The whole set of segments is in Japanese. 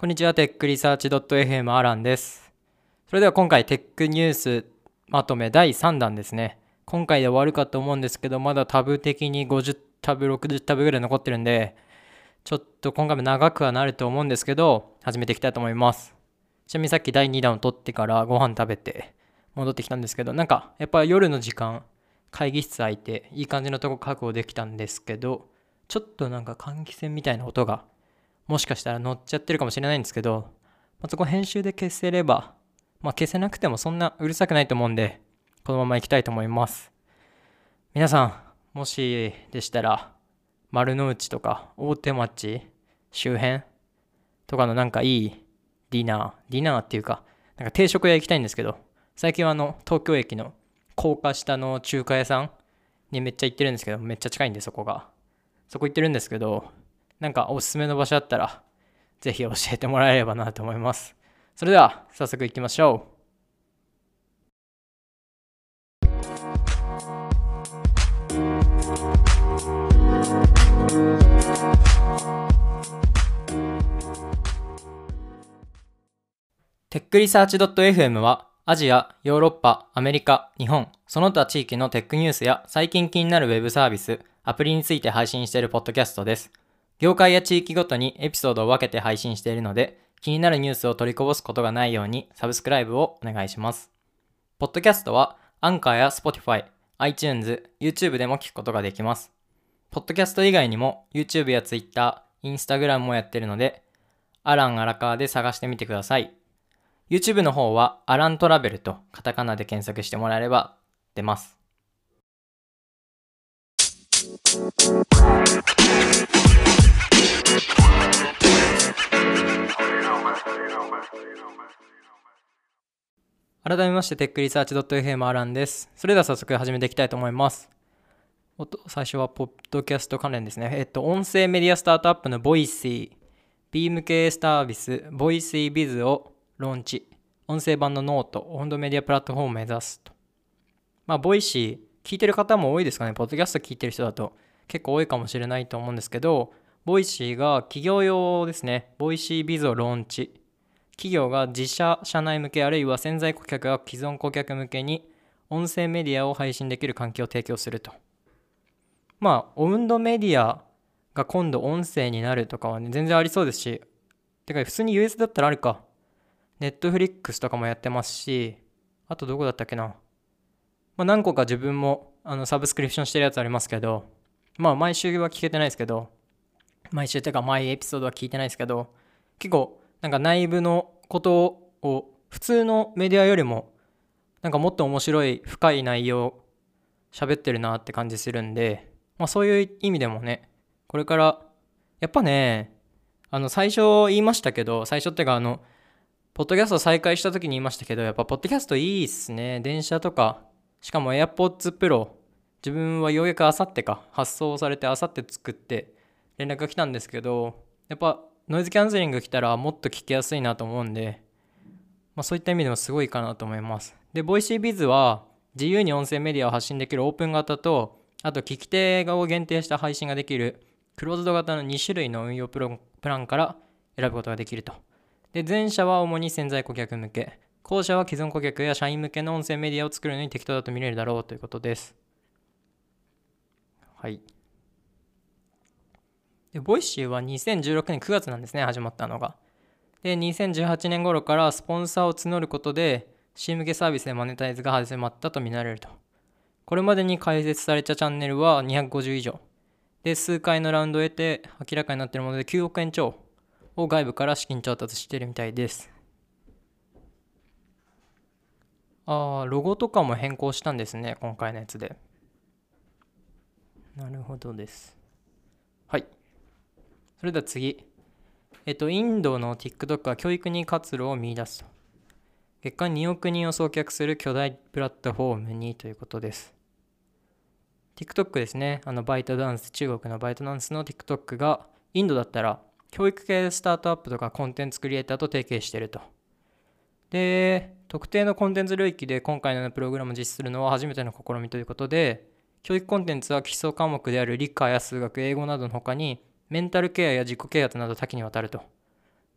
こんにちは、テックリサーチ .fm アランです。それでは今回テックニュースまとめ第3弾ですね。今回で終わるかと思うんですけど、まだタブ的に50タブ、60タブぐらい残ってるんで、ちょっと今回も長くはなると思うんですけど、始めていきたいと思います。ちなみにさっき第2弾を撮ってからご飯食べて戻ってきたんですけど、なんかやっぱ夜の時間、会議室空いていい感じのとこ確保できたんですけど、ちょっとなんか換気扇みたいな音がもしかしたら乗っちゃってるかもしれないんですけど、まあ、そこ編集で消せれば、まあ、消せなくてもそんなうるさくないと思うんで、このまま行きたいと思います。皆さん、もしでしたら、丸の内とか大手町周辺とかのなんかいいディナー、ディナーっていうか、なんか定食屋行きたいんですけど、最近はあの東京駅の高架下の中華屋さんにめっちゃ行ってるんですけど、めっちゃ近いんでそこが。そこ行ってるんですけど、なんかおすすめの場所あったら、ぜひ教えてもらえればなと思います。それでは、早速行きましょう。テックリサーチ .fm は、アジア、ヨーロッパ、アメリカ、日本、その他地域のテックニュースや最近気になるウェブサービス、アプリについて配信しているポッドキャストです。業界や地域ごとにエピソードを分けて配信しているので、気になるニュースを取りこぼすことがないようにサブスクライブをお願いします。ポッドキャストは、アンカーや Spotify、iTunes、YouTube でも聞くことができます。ポッドキャスト以外にも YouTube や Twitter、Instagram もやってるので、アラン・アラカーで探してみてください。YouTube の方は、アラントラベルとカタカナで検索してもらえれば出ます。改めまして、テックリサーチ .fm アランです。それでは早速始めていきたいと思います。最初はポッドキャスト関連ですね。えっと、音声メディアスタートアップのボイシー、ビーム系サービス、ボイシービズをローンチ。音声版のノート、音声メディアプラットフォームを目指すと。まあ、ボイシー、聞いてる方も多いですかね。ポッドキャスト聞いてる人だと結構多いかもしれないと思うんですけど、ボイシーが企業用ですね。ボイシービズをローンチ。企業が自社社内向けあるいは潜在顧客が既存顧客向けに音声メディアを配信できる環境を提供すると。まあ、温度メディアが今度音声になるとかはね、全然ありそうですし、てか普通に US だったらあるか。ネットフリックスとかもやってますし、あとどこだったっけな。まあ、何個か自分もあのサブスクリプションしてるやつありますけど、まあ毎週は聞けてないですけど、毎週っていうか毎エピソードは聞いてないですけど、結構なんか内部のことを普通のメディアよりもなんかもっと面白い深い内容喋ってるなって感じするんで、まあそういう意味でもね、これからやっぱね、あの最初言いましたけど、最初っていうかあの、ポッドキャスト再開した時に言いましたけど、やっぱポッドキャストいいっすね。電車とか、しかも AirPods Pro、自分はようやくあさってか、発送されてあさって作って連絡が来たんですけど、やっぱノイズキャンセリング来たらもっと聞きやすいなと思うんで、まあ、そういった意味でもすごいかなと思います。で、VoicyBiz は自由に音声メディアを発信できるオープン型と、あと聞き手を限定した配信ができるクローズド型の2種類の運用プロプランから選ぶことができると。で、前者は主に潜在顧客向け、後者は既存顧客や社員向けの音声メディアを作るのに適当だと見れるだろうということです。はい。で、ボイシーは2016年9月なんですね、始まったのが。で、2018年頃からスポンサーを募ることで、C 向けサービスでマネタイズが始まったと見られると。これまでに開設されたチャンネルは250以上。で、数回のラウンドを得て明らかになっているもので9億円超を外部から資金調達しているみたいです。ああ、ロゴとかも変更したんですね、今回のやつで。なるほどです。はい。それでは次。えっと、インドの TikTok は教育に活路を見出すと。月間2億人を送客する巨大プラットフォームにということです。TikTok ですね。あの、バイトダンス、中国のバイトダンスの TikTok が、インドだったら、教育系スタートアップとかコンテンツクリエイターと提携してると。で、特定のコンテンツ領域で今回のプログラムを実施するのは初めての試みということで、教育コンテンツは基礎科目である理科や数学、英語などの他に、メンタルケアや自己啓発など多岐にわたると。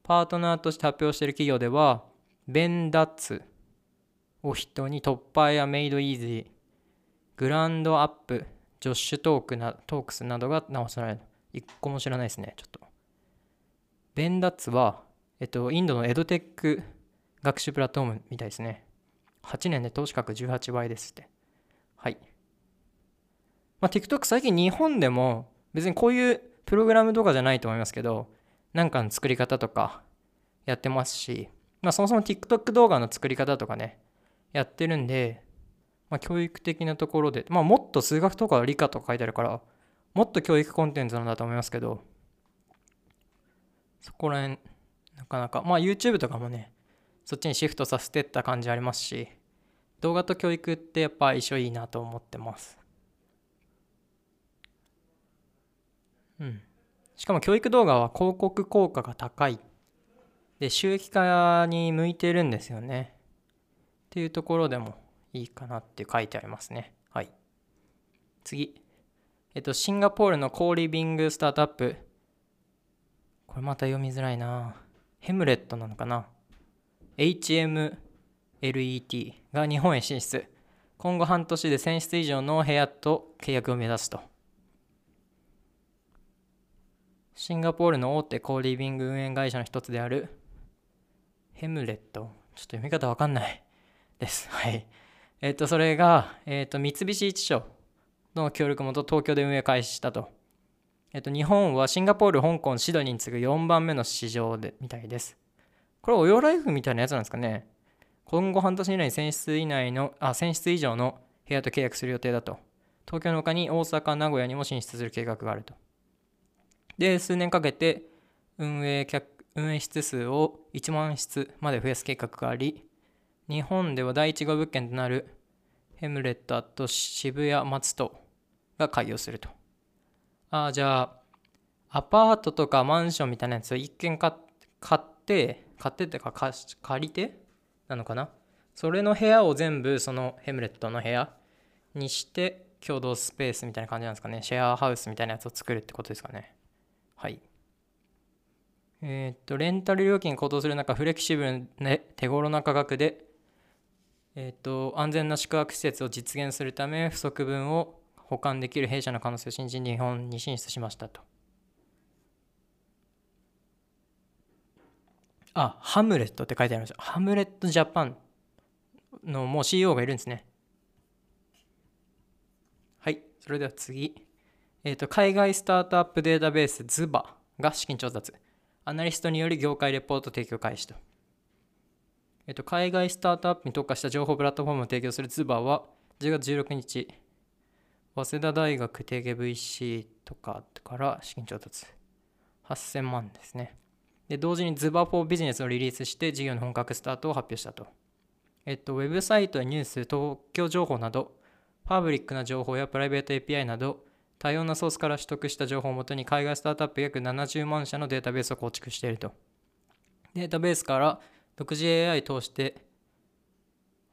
パートナーとして発表している企業では、ベンダッツを筆頭にトッパーやメイドイージー、グランドアップ、ジョッシュトークなトークスなどが直される。一個も知らないですね、ちょっと。ベンダッツは、えっと、インドのエドテック学習プラットフォームみたいですね。8年で投資額18倍ですって。はい。まあ、TikTok 最近日本でも別にこういうプログラムとかじゃないと思いますけど、なんかの作り方とかやってますし、まあ、そもそも TikTok 動画の作り方とかね、やってるんで、まあ、教育的なところで、まあ、もっと数学とか理科とか書いてあるから、もっと教育コンテンツなんだと思いますけど、そこら辺、なかなか、まあ YouTube とかもね、そっちにシフトさせてった感じありますし、動画と教育ってやっぱ一緒いいなと思ってます。うん。しかも教育動画は広告効果が高い。で、収益化に向いてるんですよね。っていうところでもいいかなって書いてありますね。はい。次。えっと、シンガポールのコーリビングスタートアップ。これまた読みづらいな。ヘムレットなのかな ?HMLET が日本へ進出。今後半年で1000室以上の部屋と契約を目指すと。シンガポールの大手コーリービング運営会社の一つであるヘムレット。ちょっと読み方わかんないです。はい。えっ、と、それが、えっ、と、三菱一商の協力もと東京で運営開始したと。えっ、と、日本はシンガポール、香港、シドニーに次ぐ4番目の市場でみたいです。これ、オヨライフみたいなやつなんですかね。今後半年以内に1000室以内の、あ、1000室以上の部屋と契約する予定だと。東京の他に大阪、名古屋にも進出する計画があると。で、数年かけて運営客運営室数を1万室まで増やす計画があり、日本では第1号物件となるヘムレットと渋谷松戸が開業すると。ああ、じゃあ、アパートとかマンションみたいなやつを一軒買って、買ってってか借りてなのかな？それの部屋を全部そのヘムレットの部屋にして共同スペースみたいな感じなんですかね？シェアハウスみたいなやつを作るってことですかね？はい。えー、っと、レンタル料金高騰する中、フレキシブルで手頃な価格で、えー、っと、安全な宿泊施設を実現するため、不足分を保管できる弊社の可能性を信じ、日本に進出しましたと。あ、ハムレットって書いてありました。ハムレットジャパンのもう CEO がいるんですね。はい、それでは次。えっ、ー、と、海外スタートアップデータベース ZUBA が資金調達。アナリストにより業界レポート提供開始と。えっ、ー、と、海外スタートアップに特化した情報プラットフォームを提供する ZUBA は10月16日、早稲田大学提携 VC とかから資金調達。8000万ですね。で、同時に ZUBA for Business をリリースして事業の本格スタートを発表したと。えっと、ウェブサイトやニュース、東京情報など、パブリックな情報やプライベート API など、多様なソースから取得した情報をもとに海外スタートアップ約70万社のデータベースを構築していると。データベースから独自 AI 通して、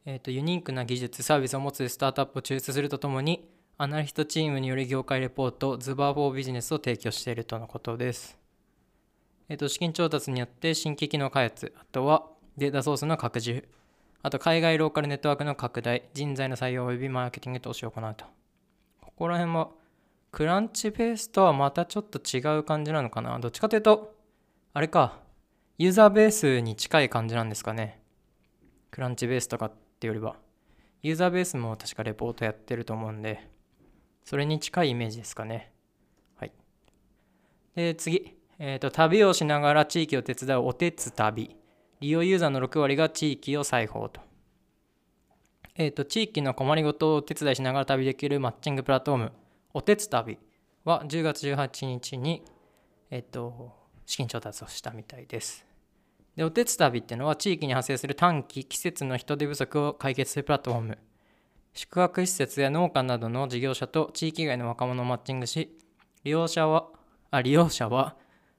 えーと、ユニークな技術、サービスを持つスタートアップを抽出するとともに、アナリストチームにより業界レポート、ズバーフォービジネスを提供しているとのことです。えっ、ー、と、資金調達によって新規機能開発、あとはデータソースの拡充、あと海外ローカルネットワークの拡大、人材の採用及びマーケティング投資を行うと。ここら辺はクランチベースとはまたちょっと違う感じなのかな？どっちかというと、あれか、ユーザーベースに近い感じなんですかね。クランチベースとかってよりは。ユーザーベースも確かレポートやってると思うんで、それに近いイメージですかね。はい。で、次。えっ、ー、と、旅をしながら地域を手伝うおてつ旅。利用ユーザーの6割が地域を裁縫と。えっ、ー、と、地域の困りごとをお手伝いしながら旅できるマッチングプラットフォーム。おてつ旅は10月18日に、えっと、資金調達をしたみたいです。で、おてつ旅っていうのは地域に発生する短期、季節の人手不足を解決するプラットフォーム。宿泊施設や農家などの事業者と地域外の若者をマッチングし、利用者は、あ利用者は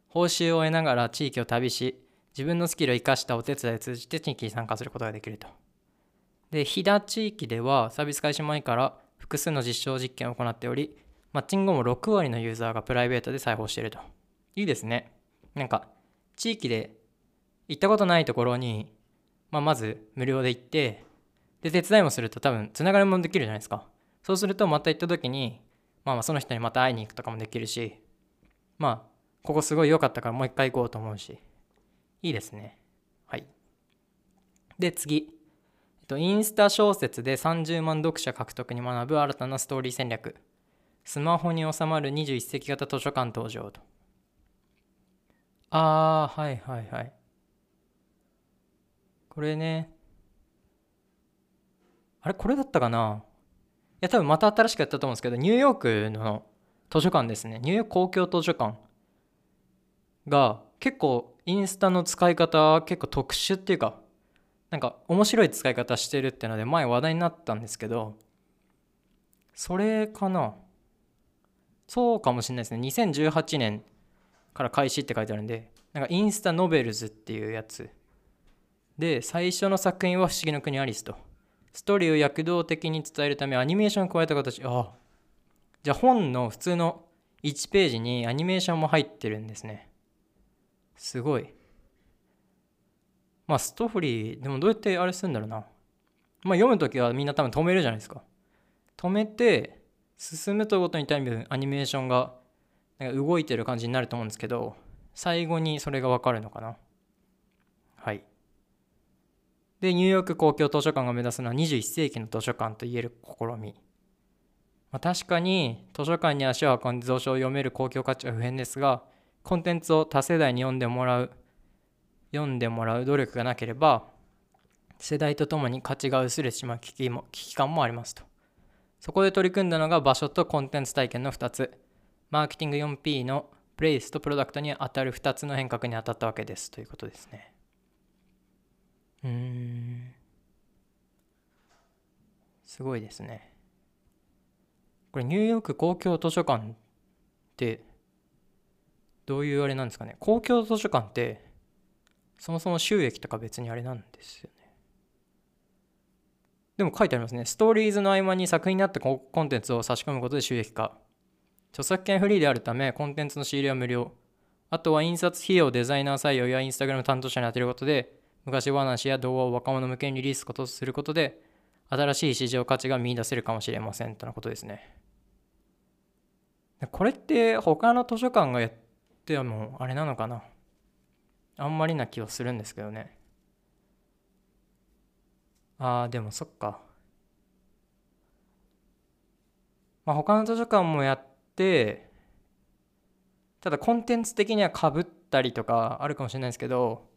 報酬を得ながら地域を旅し、自分のスキルを生かしたお手伝いを通じて地域に参加することができると。で、飛騨地域ではサービス開始前から複数の実証実験を行っており、マッチング後も6割のユーザーがプライベートで裁縫していると。いいですね。なんか、地域で行ったことないところに、まあ、まず無料で行ってで手伝いもすると多分つながりもできるじゃないですか。そうするとまた行った時に、まあ、まあその人にまた会いに行くとかもできるしまあここすごい良かったからもう一回行こうと思うし。いいですね。はい。で次。インスタ小説で30万読者獲得に学ぶ新たなストーリー戦略。スマホに収まる21世紀型図書館登場と。ああはいはいはい。これね。あれこれだったかな？いや多分また新しくやったと思うんですけどニューヨークの図書館ですね。ニューヨーク公共図書館が結構インスタの使い方結構特殊っていうかなんか面白い使い方してるってので前話題になったんですけどそれかな？そうかもしれないですね。2018年から開始って書いてあるんでなんかインスタノベルズっていうやつ。で最初の作品は「不思議の国アリス」と。ストーリーを躍動的に伝えるためアニメーションを加えた形。ああじゃあ本の普通の1ページにアニメーションも入ってるんですね。すごい。まあストーリーでもどうやってあれするんだろうな。まあ読む時はみんな多分止めるじゃないですか。止めて進むとごとに多分アニメーションがなんか動いてる感じになると思うんですけど最後にそれが分かるのかな。はい。でニューヨーク公共図書館が目指すのは21世紀の図書館といえる試み、まあ、確かに図書館に足を運んで蔵書を読める公共価値は不変ですがコンテンツを多世代に読んでもらう読んでもらう努力がなければ世代とともに価値が薄れてしまう危機も危機感もありますと。そこで取り組んだのが場所とコンテンツ体験の2つ。マーケティング 4P のプレイスとプロダクトに当たる2つの変革に当たったわけです。ということですね。うん。すごいですね。これニューヨーク公共図書館ってどういうあれなんですかね？公共図書館ってそもそも収益とか別にあれなんですよね。でも書いてありますね。ストーリーズの合間に作品にあったコンテンツを差し込むことで収益化。著作権フリーであるためコンテンツの仕入れは無料。あとは印刷費用デザイナー採用やインスタグラム担当者に当てることで昔話や動画を若者向けにリリースことすることで新しい市場価値が見出せるかもしれませんとのことですね。これって他の図書館がやってもあれなのかな？あんまりな気はするんですけどね。ああでもそっか。まあ他の図書館もやってただコンテンツ的にはかぶったりとかあるかもしれないですけど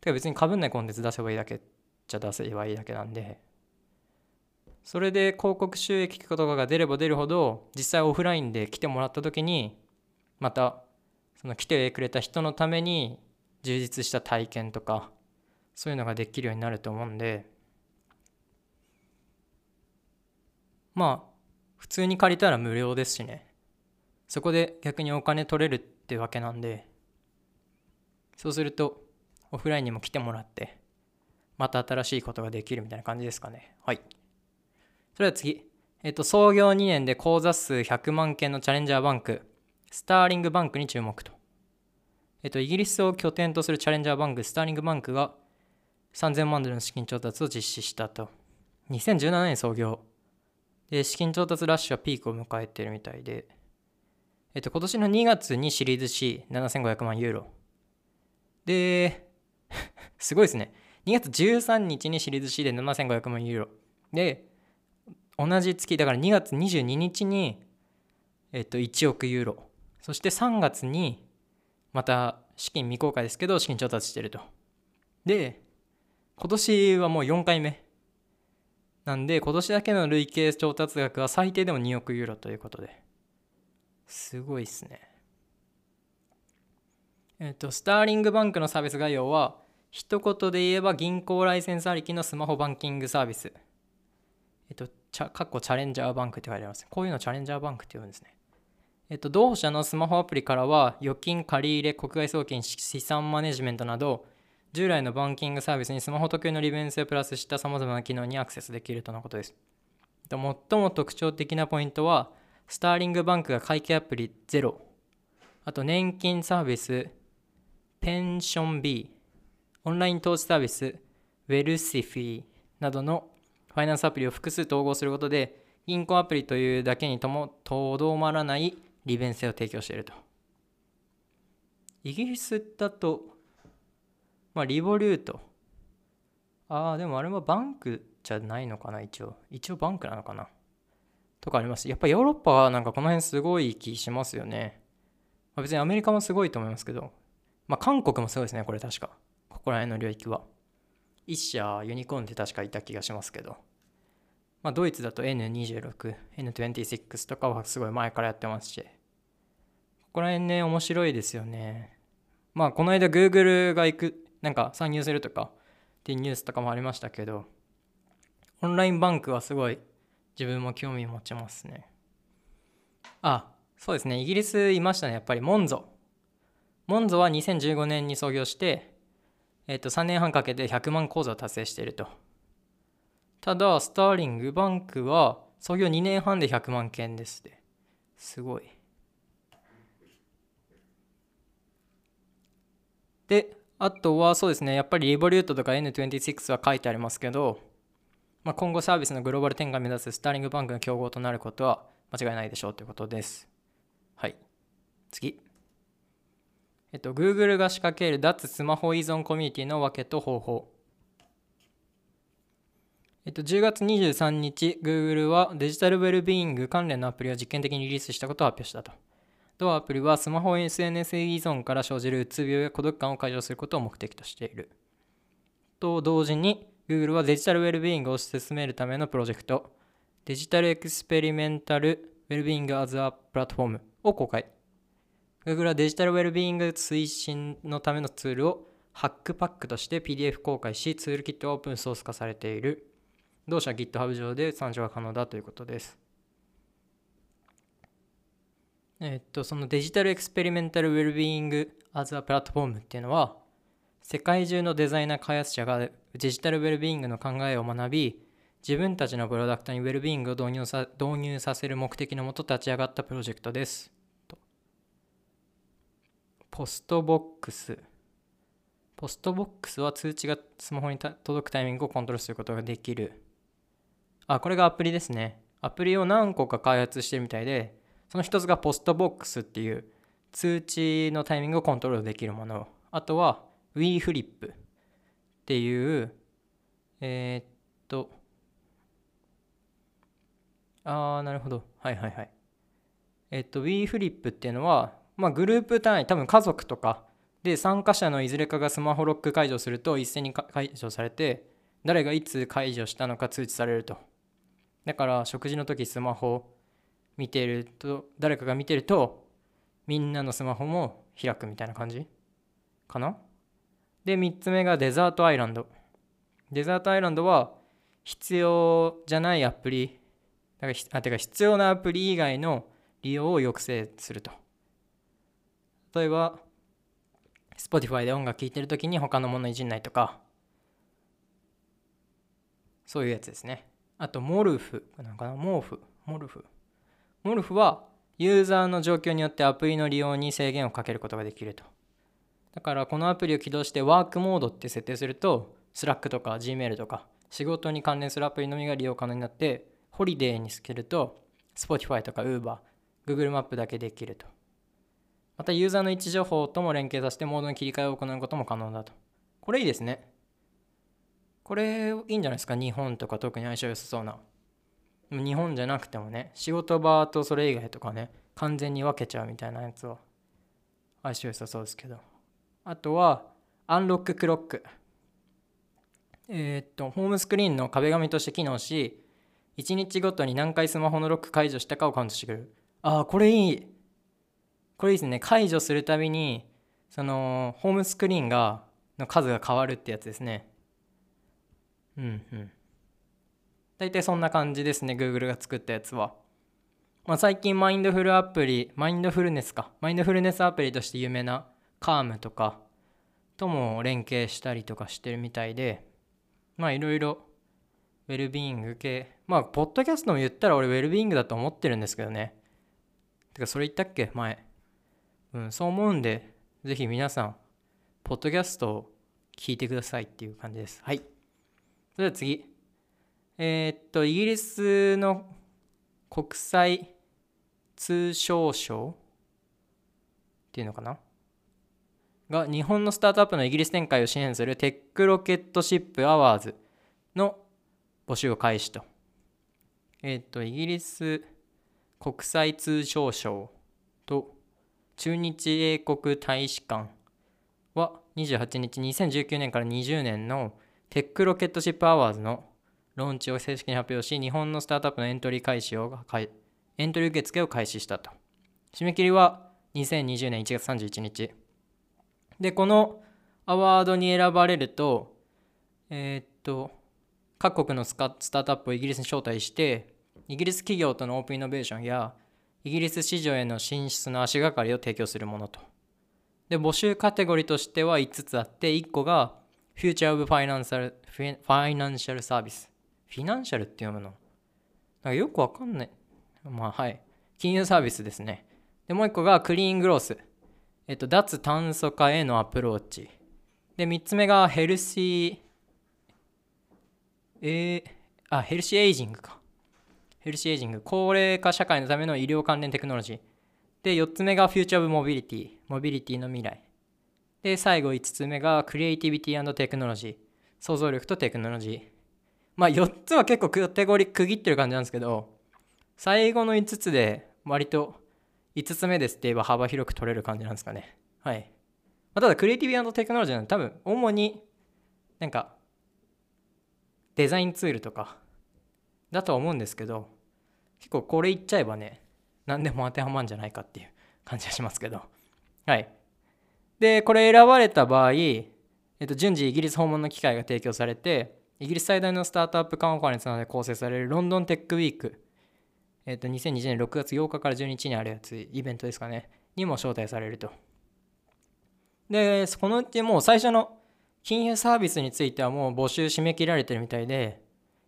てか別にかぶんないコンテンツ出せばいいだけじゃ出せばいいだけなんでそれで広告収益とかが出れば出るほど実際オフラインで来てもらった時にまたその来てくれた人のために充実した体験とかそういうのができるようになると思うんでまあ普通に借りたら無料ですしね。そこで逆にお金取れるってわけなんで。そうするとオフラインにも来てもらってまた新しいことができるみたいな感じですかね。はい。それでは次。えっと創業2年で口座数100万件のチャレンジャーバンクスターリングバンクに注目と。えっとイギリスを拠点とするチャレンジャーバンクスターリングバンクが3000万ドルの資金調達を実施したと。2017年創業。で資金調達ラッシュはピークを迎えてるみたいでえっと今年の2月にシリーズ C7500 万ユーロで、すごいですね。2月13日にシリーズ C で7500万ユーロ。で、同じ月、だから2月22日に、えっと、1億ユーロ。そして3月に、また資金未公開ですけど、資金調達してると。で、今年はもう4回目。なんで、今年だけの累計調達額は最低でも2億ユーロということで。すごいっすね。えっと、スターリングバンクのサービス概要は、一言で言えば銀行ライセンスありきのスマホバンキングサービス。えっと、チャ、かっこチャレンジャーバンクって書いてあります。こういうのチャレンジャーバンクって言うんですね。えっと、同社のスマホアプリからは、預金、借り入れ、国外送金、資産マネジメントなど、従来のバンキングサービスにスマホ特有の利便性をプラスした様々な機能にアクセスできるとのことです。最も特徴的なポイントは、スターリングバンクが会計アプリゼロ、あと年金サービス、ペンション B、オンライン投資サービス、ウェルシフィーなどのファイナンスアプリを複数統合することで、銀行アプリというだけにともとどまらない利便性を提供していると。イギリスだと、まあ、リボリュート。ああ、でもあれはバンクじゃないのかな、一応。一応バンクなのかな。とかあります。やっぱヨーロッパはなんかこの辺すごい気しますよね。まあ、別にアメリカもすごいと思いますけど、まあ、韓国もすごいですね、これ確か。ここら辺の領域は。一社ユニコーンって確かいた気がしますけど。まあ、ドイツだと N26、N26 とかはすごい前からやってますし。ここら辺ね、面白いですよね。まあ、この間 Google が行く、なんか参入するとかっていうニュースとかもありましたけど、オンラインバンクはすごい自分も興味持ちますね。あ、そうですね。イギリスいましたね。やっぱりモンゾ。モンゾは2015年に創業して、えっと、3年半かけて100万口座を達成していると。ただ、スターリングバンクは創業2年半で100万件ですね。すごい。で、あとはそうですね、やっぱりリボリュートとか N26 は書いてありますけど、まあ、今後サービスのグローバル展開を目指すスターリングバンクの競合となることは間違いないでしょうということです。はい。次。えっと、Google が仕掛ける脱スマホ依存コミュニティの訳と方法。えっと、10月23日、Google はデジタルウェルビーイング関連のアプリを実験的にリリースしたことを発表したと。同アプリはスマホ SNS 依存から生じるうつ病や孤独感を解消することを目的としている。と同時に、Google はデジタルウェルビーイングを進めるためのプロジェクト、デジタルエクスペリメンタルウェルビーイングアズアプラットフォームを公開。Google はデジタルウェルビーイング推進のためのツールをハックパックとして PDF 公開し、ツールキットはオープンソース化されている。同社 GitHub 上で参照が可能だということです。えっと、そのデジタルエクスペリメンタルウェルビーイングアズアプラットフォームっていうのは、世界中のデザイナー開発者がデジタルウェルビーイングの考えを学び、自分たちのプロダクトにウェルビーイングを導入さ導入させる目的のもと立ち上がったプロジェクトです。ポストボックス。ポストボックスは通知がスマホに届くタイミングをコントロールすることができる。あ、これがアプリですね。アプリを何個か開発してるみたいで、その一つがポストボックスっていう通知のタイミングをコントロールできるもの。あとは w フリップっていう、えー、っと、あー、なるほど。はいはいはい。え、っと、w フリップっていうのは、まあ、グループ単位、多分家族とかで参加者のいずれかがスマホロック解除すると一斉に解除されて、誰がいつ解除したのか通知されると。だから食事の時スマホ見てると、誰かが見てると、みんなのスマホも開くみたいな感じかな？で、3つ目が Desert Island。Desert Island は必要じゃないアプリ、だからあてか必要なアプリ以外の利用を抑制すると。例えば、Spotify で音楽聴いてるときに他のものいじんないとか、そういうやつですね。あと、 Morph、なんかな、モーフ、モルフ。モルフは、ユーザーの状況によってアプリの利用に制限をかけることができると。だからこのアプリを起動してワークモードって設定すると Slack とか Gmail とか仕事に関連するアプリのみが利用可能になってホリデーにつけると Spotify とか Uber、Google マップだけできると。またユーザーの位置情報とも連携させてモードの切り替えを行うことも可能だと。これいいですね。これいいんじゃないですか？日本とか特に相性良さそうな。日本じゃなくてもね、仕事場とそれ以外とかね、完全に分けちゃうみたいなやつは相性良さそうですけど。あとは、アンロッククロック。えー、っと、ホームスクリーンの壁紙として機能し、1日ごとに何回スマホのロック解除したかをカウントしてくれる。ああ、これいい。これいいですね。解除するたびに、その、ホームスクリーンが、の数が変わるってやつですね。うんうん。大体そんな感じですね。Google が作ったやつは。まあ、最近マインドフルアプリ、マインドフルネスか。マインドフルネスアプリとして有名なカームとかとも連携したりとかしてるみたいで、まあいろいろウェルビーイング系、まあ、ポッドキャストも言ったら俺ウェルビーイングだと思ってるんですけどね。てか、それ言ったっけ？前。うん、そう思うんで、ぜひ皆さん、ポッドキャストを聞いてくださいっていう感じですはいそれでは次えー、っとイギリスの国際通商省っていうのかな？が日本のスタートアップのイギリス展開を支援するテックロケットシップアワーズの募集を開始と。えっ、ー、と、イギリス国際通商省と駐日英国大使館は28日2019年から20年のテックロケットシップアワーズのローンチを正式に発表し日本のスタートアップのエントリー開始をエントリー受付を開始したと。締め切りは2020年1月31日。でこのアワードに選ばれるとえー、っと各国のスタートアップをイギリスに招待してイギリス企業とのオープンイノベーションやイギリス市場への進出の足がかりを提供するものと。で募集カテゴリーとしては5つあって1個が Future of Financial, Financial Service フィナンシャルって読むの？なんかよくわかんない。まあはい。金融サービスですね。でもう1個がクリーングロース。えっと脱炭素化へのアプローチ。で3つ目がヘルシーえー、あ Healthy Ageing か。 Healthy Ageing。高齢化社会のための医療関連テクノロジー。で4つ目が Future of Mobility。モビリティの未来。で最後5つ目が Creativity Technology。想像力とテクノロジー。まあ4つは結構カテゴリー区切ってる感じなんですけど最後の5つで割と5つ目ですって言えば幅広く取れる感じなんですかね。はい、まあ、ただ Creativity Technology なんで多分主になんかデザインツールとかだとは思うんですけど結構これ言っちゃえばね何でも当てはまるんじゃないかっていう感じがしますけど。はい。でこれ選ばれた場合、えっと、順次イギリス訪問の機会が提供されてイギリス最大のスタートアップカンファレンスなどで構成されるロンドンテックウィーク、えっ、と、2020年6月8日から12日にあるやつ、イベントですかね、にも招待されると。で、このうちもう最初の金融サービスについてはもう募集締め切られてるみたいで、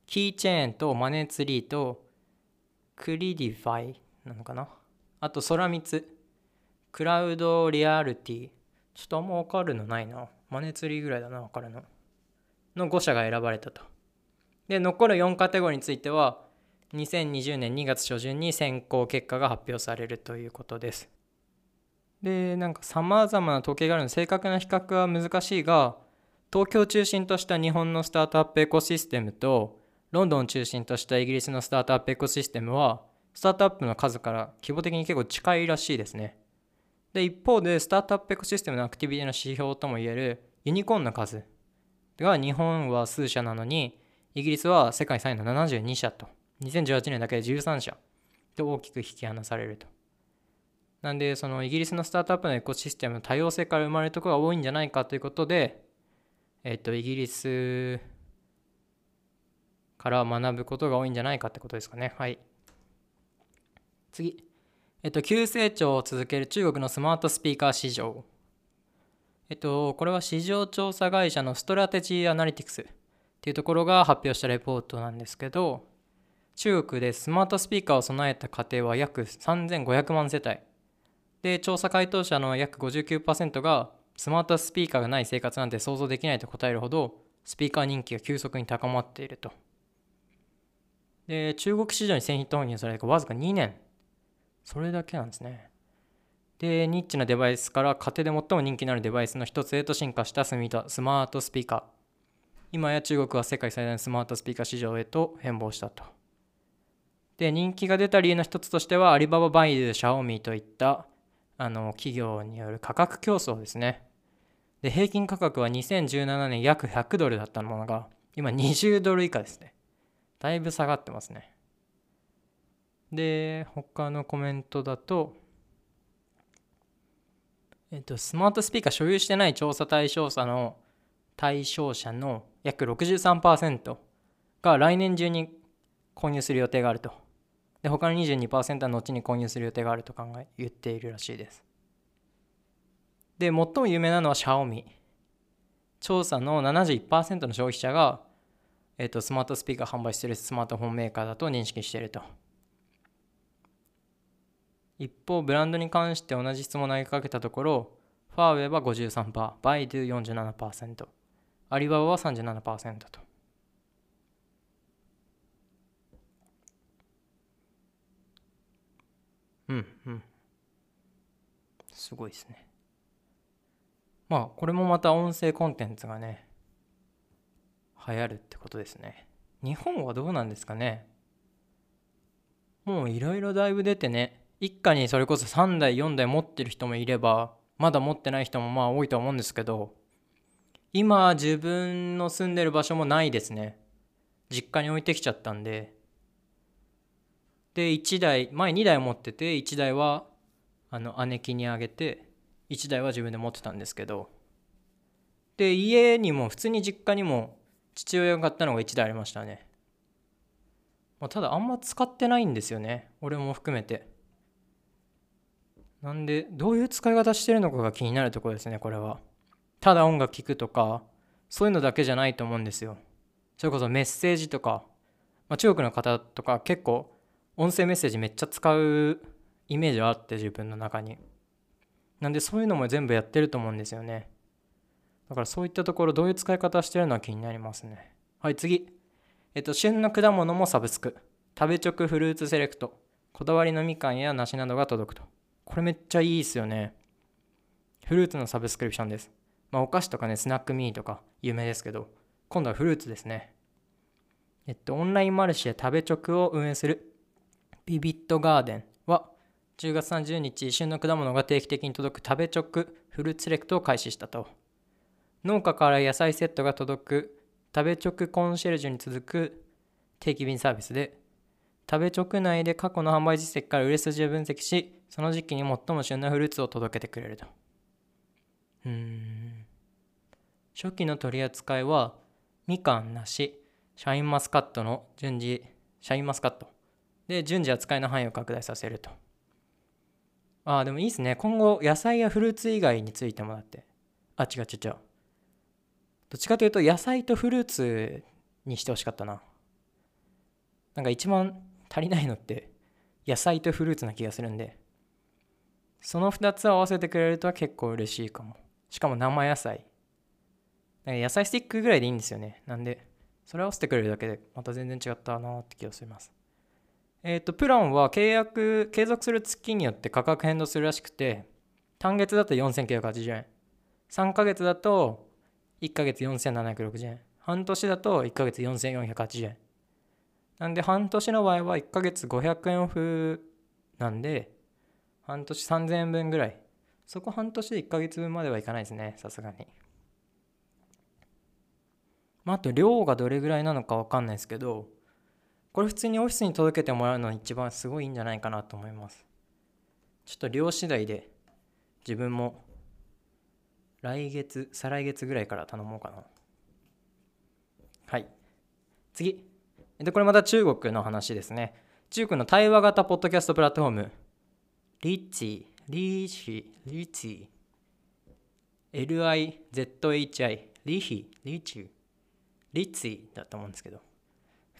キーチェーンとマネーツリーとクリディファイなのかなあと空光、クラウドリアルティ。ちょっとあんま分かるのないな。マネーツリーぐらいだな、分かるの。の5社が選ばれたと。で、残る4カテゴリーについては、2020年2月初旬に選考結果が発表されるということです。で、なんか様々な統計があるので正確な比較は難しいが、東京を中心とした日本のスタートアップエコシステムと、ロンドンを中心としたイギリスのスタートアップエコシステムは、スタートアップの数から規模的に結構近いらしいですね。で、一方で、スタートアップエコシステムのアクティビティの指標ともいえるユニコーンの数が日本は数社なのにイギリスは世界3位の72社と。2018年だけで13社と大きく引き離されると。なんでそのイギリスのスタートアップのエコシステムの多様性から生まれるところが多いんじゃないかということでえっとイギリスから学ぶことが多いんじゃないかってことですかね。はい。次。えっと急成長を続ける中国のスマートスピーカー市場。えっと、これは市場調査会社のストラテジーアナリティクスっていうところが発表したレポートなんですけど、中国でスマートスピーカーを備えた家庭は約3500万世帯。で、調査回答者の約59%がスマートスピーカーがない生活なんて想像できないと答えるほど、スピーカー人気が急速に高まっていると。で、中国市場に製品投入されてわずか2年。それだけなんですね。で、ニッチなデバイスから家庭で最も人気のあるデバイスの一つへと進化したスマートスピーカー。今や中国は世界最大のスマートスピーカー市場へと変貌したと。で、人気が出た理由の一つとしては、アリババ、バイドゥ、シャオミといったあの企業による価格競争ですね。で、平均価格は2017年約100ドルだったものが、今20ドル以下ですね。だいぶ下がってますね。で、他のコメントだと、えっと、スマートスピーカー所有してない調査対象者の対象者の約63%が来年中に購入する予定があると。で、他の22%は後に購入する予定があると考え、言っているらしいです。で、最も有名なのはシャオミ。調査の71%の消費者が、えっと、スマートスピーカー販売しているスマートフォンメーカーだと認識していると。一方、ブランドに関して同じ質問を投げかけたところ、ファーウェイは53%、バイドゥ47%、アリババは37%と。うんうん。すごいですね。まあこれもまた音声コンテンツがね流行るってことですね。日本はどうなんですかね。もういろいろだいぶ出てね。一家にそれこそ3台4台持ってる人もいればまだ持ってない人もまあ多いと思うんですけど今自分の住んでる場所もないですね。実家に置いてきちゃったんで。で1台前2台持ってて1台はあの姉貴にあげて1台は自分で持ってたんですけど。で家にも普通に実家にも父親が買ったのが1台ありましたね、まあ、ただあんま使ってないんですよね。俺も含めて。なんでどういう使い方してるのかが気になるところですねこれは。ただ音楽聴くとかそういうのだけじゃないと思うんですよ。それこそメッセージとか、まあ、中国の方とか結構音声メッセージめっちゃ使うイメージはあって自分の中に。なんでそういうのも全部やってると思うんですよね。だからそういったところどういう使い方してるのは気になりますね。はい次。えっと旬の果物もサブスク。食べ直フルーツセレクト。こだわりのみかんや梨などが届くと。これめっちゃいいですよね。フルーツのサブスクリプションです。まあお菓子とかねスナックミーとか有名ですけど今度はフルーツですね。えっとオンラインマルシェ食べ直を運営するビビットガーデンは10月30日旬の果物が定期的に届く食べ直フルーツセレクトを開始したと。農家から野菜セットが届く食べ直コンシェルジュに続く定期便サービスで食べ直内で過去の販売実績から売れ筋を分析しその時期に最も旬なフルーツを届けてくれると。うん。初期の取り扱いはみかん梨シャインマスカットの順次シャインマスカット。で順次扱いの範囲を拡大させると。ああでもいいですね。今後野菜やフルーツ以外についてもらって。あ違う違う違う。どっちかというと野菜とフルーツにしてほしかったな。なんか一番足りないのって野菜とフルーツな気がするんで。その2つを合わせてくれるとは結構嬉しいかも。しかも生野菜。野菜スティックぐらいでいいんですよね。なんでそれ合わせてくれるだけでまた全然違ったなって気がします。えっ、ー、とプランは契約継続する月によって価格変動するらしくて単月だと4980円。3ヶ月だと1ヶ月4760円。半年だと1ヶ月4480円。なんで半年の場合は1ヶ月500円オフなんで、半年3000円分ぐらい。そこ半年で1ヶ月分まではいかないですね、さすがに。まあ、あと量がどれぐらいなのかわかんないですけど、これ普通にオフィスに届けてもらうのが一番すごいいいんじゃないかなと思います。ちょっと量次第で自分も来月、再来月ぐらいから頼もうかな。はい。次。で、これまた中国の話ですね。中国の対話型ポッドキャストプラットフォーム、リッチ、リーシ、リッチ、LIZHI、リヒ、リッチ、リッチだと思うんですけど、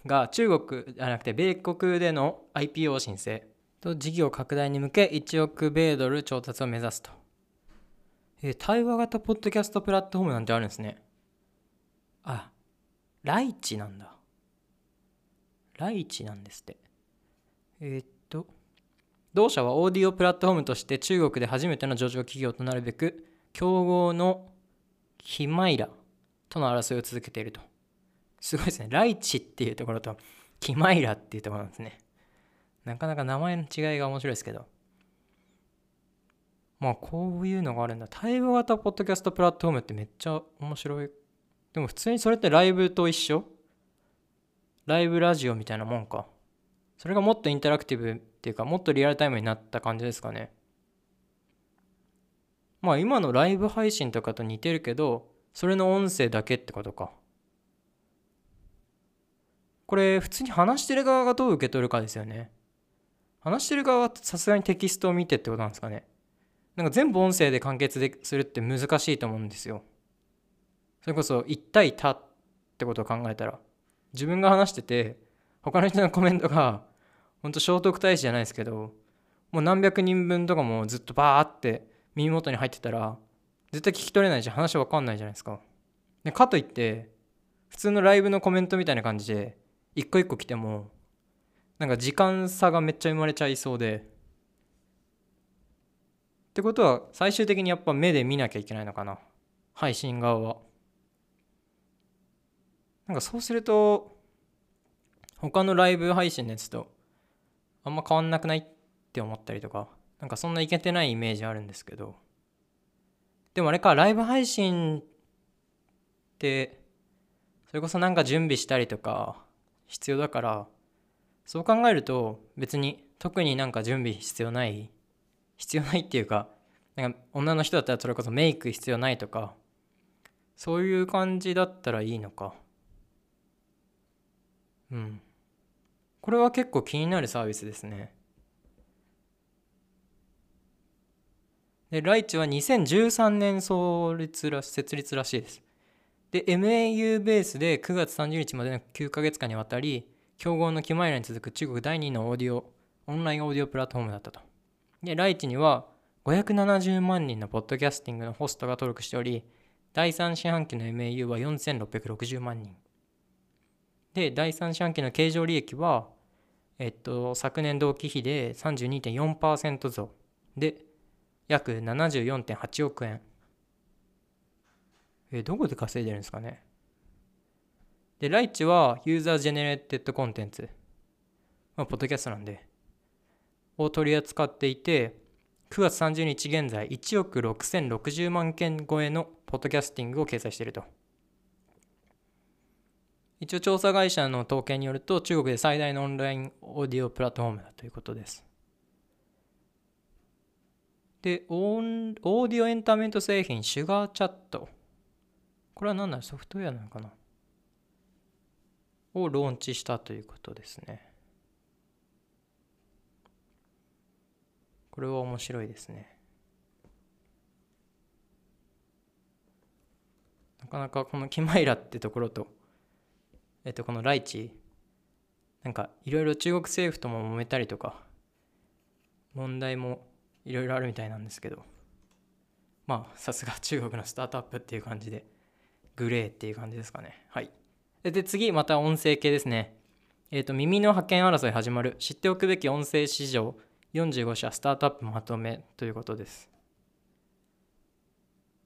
が中国じゃなくて米国での IPO 申請と事業拡大に向け1億米ドル調達を目指すと。え対話型ポッドキャストプラットフォームなんてあるんですね。あ、ライチなんだ。ライチなんですって。えー、っと、同社はオーディオプラットフォームとして中国で初めての上場企業となるべく、競合のヒマイラとの争いを続けていると。すごいですね。ライチっていうところと、キマイラっていうところなんですね。なかなか名前の違いが面白いですけど。まあこういうのがあるんだ。対話型ポッドキャストプラットフォームってめっちゃ面白い。でも普通にそれってライブと一緒ライブラジオみたいなもんか。それがもっとインタラクティブっていうかもっとリアルタイムになった感じですかね。まあ今のライブ配信とかと似てるけど、それの音声だけってことか。これ普通に話してる側がどう受け取るかですよね。話してる側はさすがにテキストを見てってことなんですかね。なんか全部音声で完結でするって難しいと思うんですよ。それこそ1対多ってことを考えたら自分が話してて他の人のコメントがほんと聖徳太子じゃないですけどもう何百人分とかもずっとバーって耳元に入ってたら絶対聞き取れないし話わかんないじゃないですか。でかといって普通のライブのコメントみたいな感じで一個一個来てもなんか時間差がめっちゃ生まれちゃいそうで。ってことは最終的にやっぱ目で見なきゃいけないのかな。配信側は。なんかそうすると他のライブ配信のやつとあんま変わんなくないって思ったりとかなんかそんないけてないイメージあるんですけどでもあれかライブ配信ってそれこそなんか準備したりとか必要だからそう考えると別に特になんか準備必要ない必要ないっていうかなんか女の人だったらそれこそメイク必要ないとかそういう感じだったらいいのか。うん。これは結構気になるサービスですね。でライチは2013年創立ら設立らしいです。で MAU ベースで9月30日までの9ヶ月間にわたり競合のキマイラに続く中国第2のオーディオオンラインオーディオプラットフォームだったと。でライチには570万人のポッドキャスティングのホストが登録しており第3四半期の MAU は4660万人。で第3四半期の経常利益はえっと昨年同期比で32.4%増で約74.8億円。え、どこで稼いでるんですかね？で、ライチは User Generated Content、まあ、ポッドキャストなんで、を取り扱っていて、9月30日現在1億6060万件超えのポッドキャスティングを掲載していると。一応調査会社の統計によると中国で最大のオンラインオーディオプラットフォームだということです。でオーディオエンターテインメント製品シュガーチャット。これは何なのソフトウェアなのかな？をローンチしたということですね。これは面白いですね。なかなかこのキマイラってところとえっとこのライチなんかいろいろ中国政府とも揉めたりとか問題もいろいろあるみたいなんですけどまあさすが中国のスタートアップっていう感じでグレーっていう感じですかね。はい。で次また音声系ですね。えっ、ー、と耳の派遣争い始まる。知っておくべき音声市場45社スタートアップまとめということです。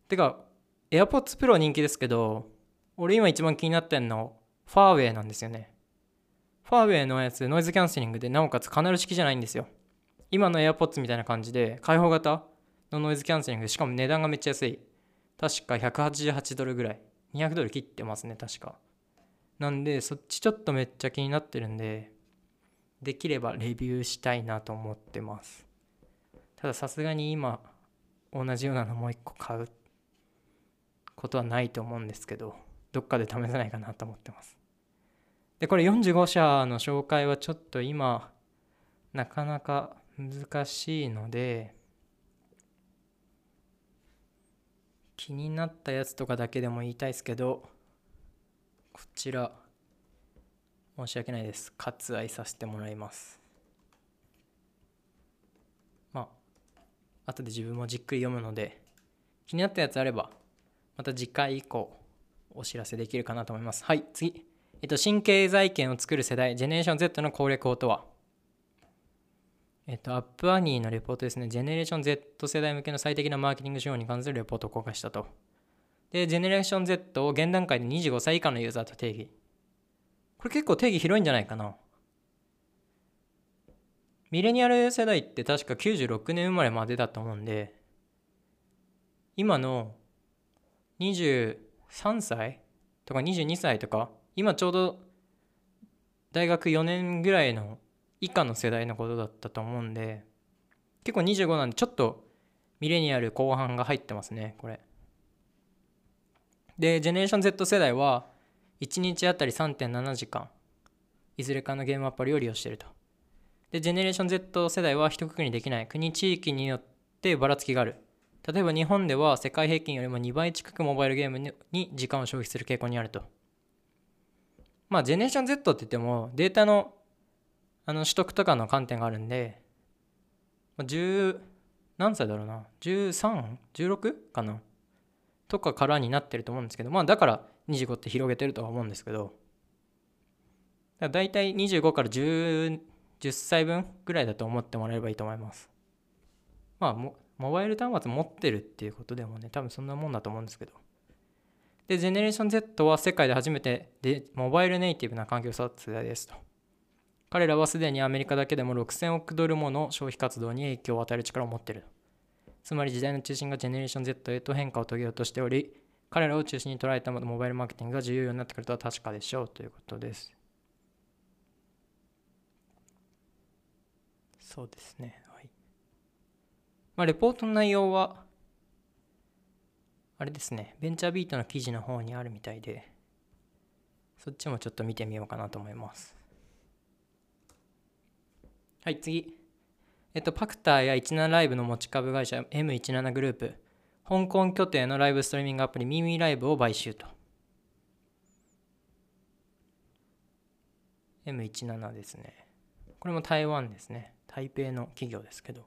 てか AirPods Pro 人気ですけど俺今一番気になってんのファーウェイなんですよね。ファーウェイのやつノイズキャンセリングでなおかつカナル式じゃないんですよ。今の AirPods みたいな感じで開放型のノイズキャンセリングでしかも値段がめっちゃ安い。確か188ドルぐらい。200ドル切ってますね確か。なんでそっちちょっとめっちゃ気になってるんでできればレビューしたいなと思ってます。たださすがに今同じようなのもう一個買うことはないと思うんですけど。どっかで試せないかなと思ってます。でこれ45社の紹介はちょっと今なかなか難しいので気になったやつとかだけでも言いたいですけどこちら申し訳ないです。割愛させてもらいます。まあ後で自分もじっくり読むので気になったやつあればまた次回以降お知らせできるかなと思いますはい次えっと新経済圏を作る世代ジェネレーション Z の攻略法とは？えっと、アップアニーのレポートですね。ジェネレーション Z 世代向けの最適なマーケティング手法に関するレポートを公開したと。で、ジェネレーション Z を現段階で25歳以下のユーザーと定義。これ結構定義広いんじゃないかな。ミレニアル世代って確か96年生まれまでだと思うんで、今の3歳とか22歳とか、今ちょうど大学4年ぐらいの以下の世代のことだったと思うんで結構25なんでちょっとミレニアル後半が入ってますねこれ。でジェネレーション Z 世代は1日あたり3.7時間いずれかのゲームアプリを利用してると。でジェネレーション Z 世代は一括りにできない。国地域によってばらつきがある。例えば日本では世界平均よりも2倍近くモバイルゲームに時間を消費する傾向にあると。まあジェネレーション Z って言ってもデータのあの取得とかの観点があるんで、まあ、10何歳だろうな？13?16 かな？とかからになってると思うんですけどまあだから25って広げてるとは思うんですけどだいたい25から 10, 10歳分ぐらいだと思ってもらえればいいと思います。まあモバイル端末持ってるっていうことでもね多分そんなもんだと思うんですけどで、ジェネレーション Z は世界で初めてでモバイルネイティブな環境撮影ですと。彼らはすでにアメリカだけでも6000億ドルもの消費活動に影響を与える力を持っている。つまり時代の中心がジェネレーション Z へと変化を遂げようとしており、彼らを中心に捉えたモバイルマーケティングが重要になってくるとは確かでしょうということです。そうですね。まあ、レポートの内容は、あれですね、ベンチャービートの記事の方にあるみたいで、そっちもちょっと見てみようかなと思います。はい、次。えっと、パクターや17ライブの持ち株会社 M17 グループ、香港拠点のライブストリーミングアプリミミライブを買収と。M17 ですね。これも台湾ですね。台北の企業ですけど。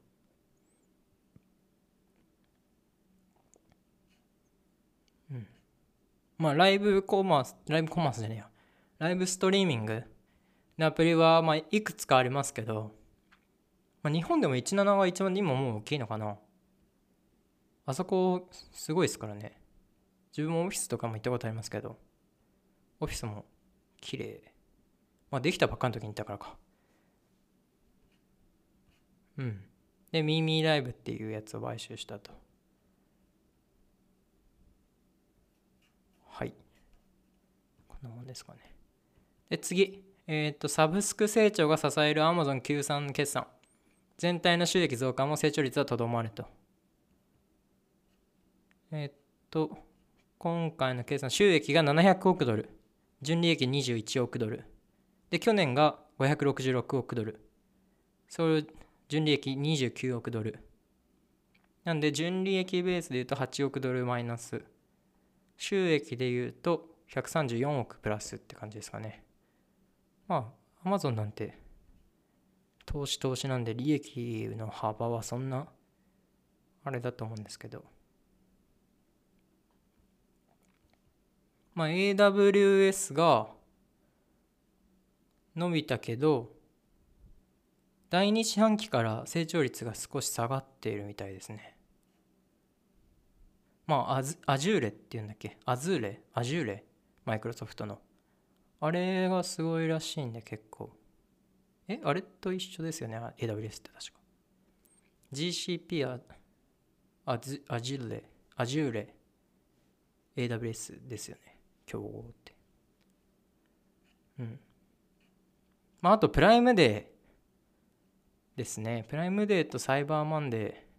まあ、ライブコマース、ライブコマースじゃねえよ。ライブストリーミングのアプリは、まあ、いくつかありますけど、まあ、日本でも17が一番今もう大きいのかな。あそこ、すごいですからね。自分もオフィスとかも行ったことありますけど、オフィスも綺麗。まあ、できたばっかの時に行ったからか。うん。で、ミーミーライブっていうやつを買収したと。はい。こんなもんですかね。で、次。えっ、と、サブスク成長が支える Amazon 9 3決算。全体の収益増加も成長率はとどまると。えっ、と、今回の計算、収益が700億ドル。純利益21億ドル。で、去年が566億ドル。それ、純利益29億ドル。なんで、純利益ベースで言うと8億ドルマイナス。収益で言うと134億プラスって感じですかね。まあ、アマゾンなんて投資投資なんで利益の幅はそんなあれだと思うんですけど。まあ、AWS が伸びたけど、第2四半期から成長率が少し下がっているみたいですね。まあアズ、アジューレっていうんだっけ？アズーレアジューレマイクロソフトの。あれがすごいらしいんで結構。え？あれと一緒ですよね ?AWS って確か。GCP はアズアジューレ、アジューレ、AWS ですよね。競合って。うん。まあ、あと、プライムデーですね。プライムデーとサイバーマンデー。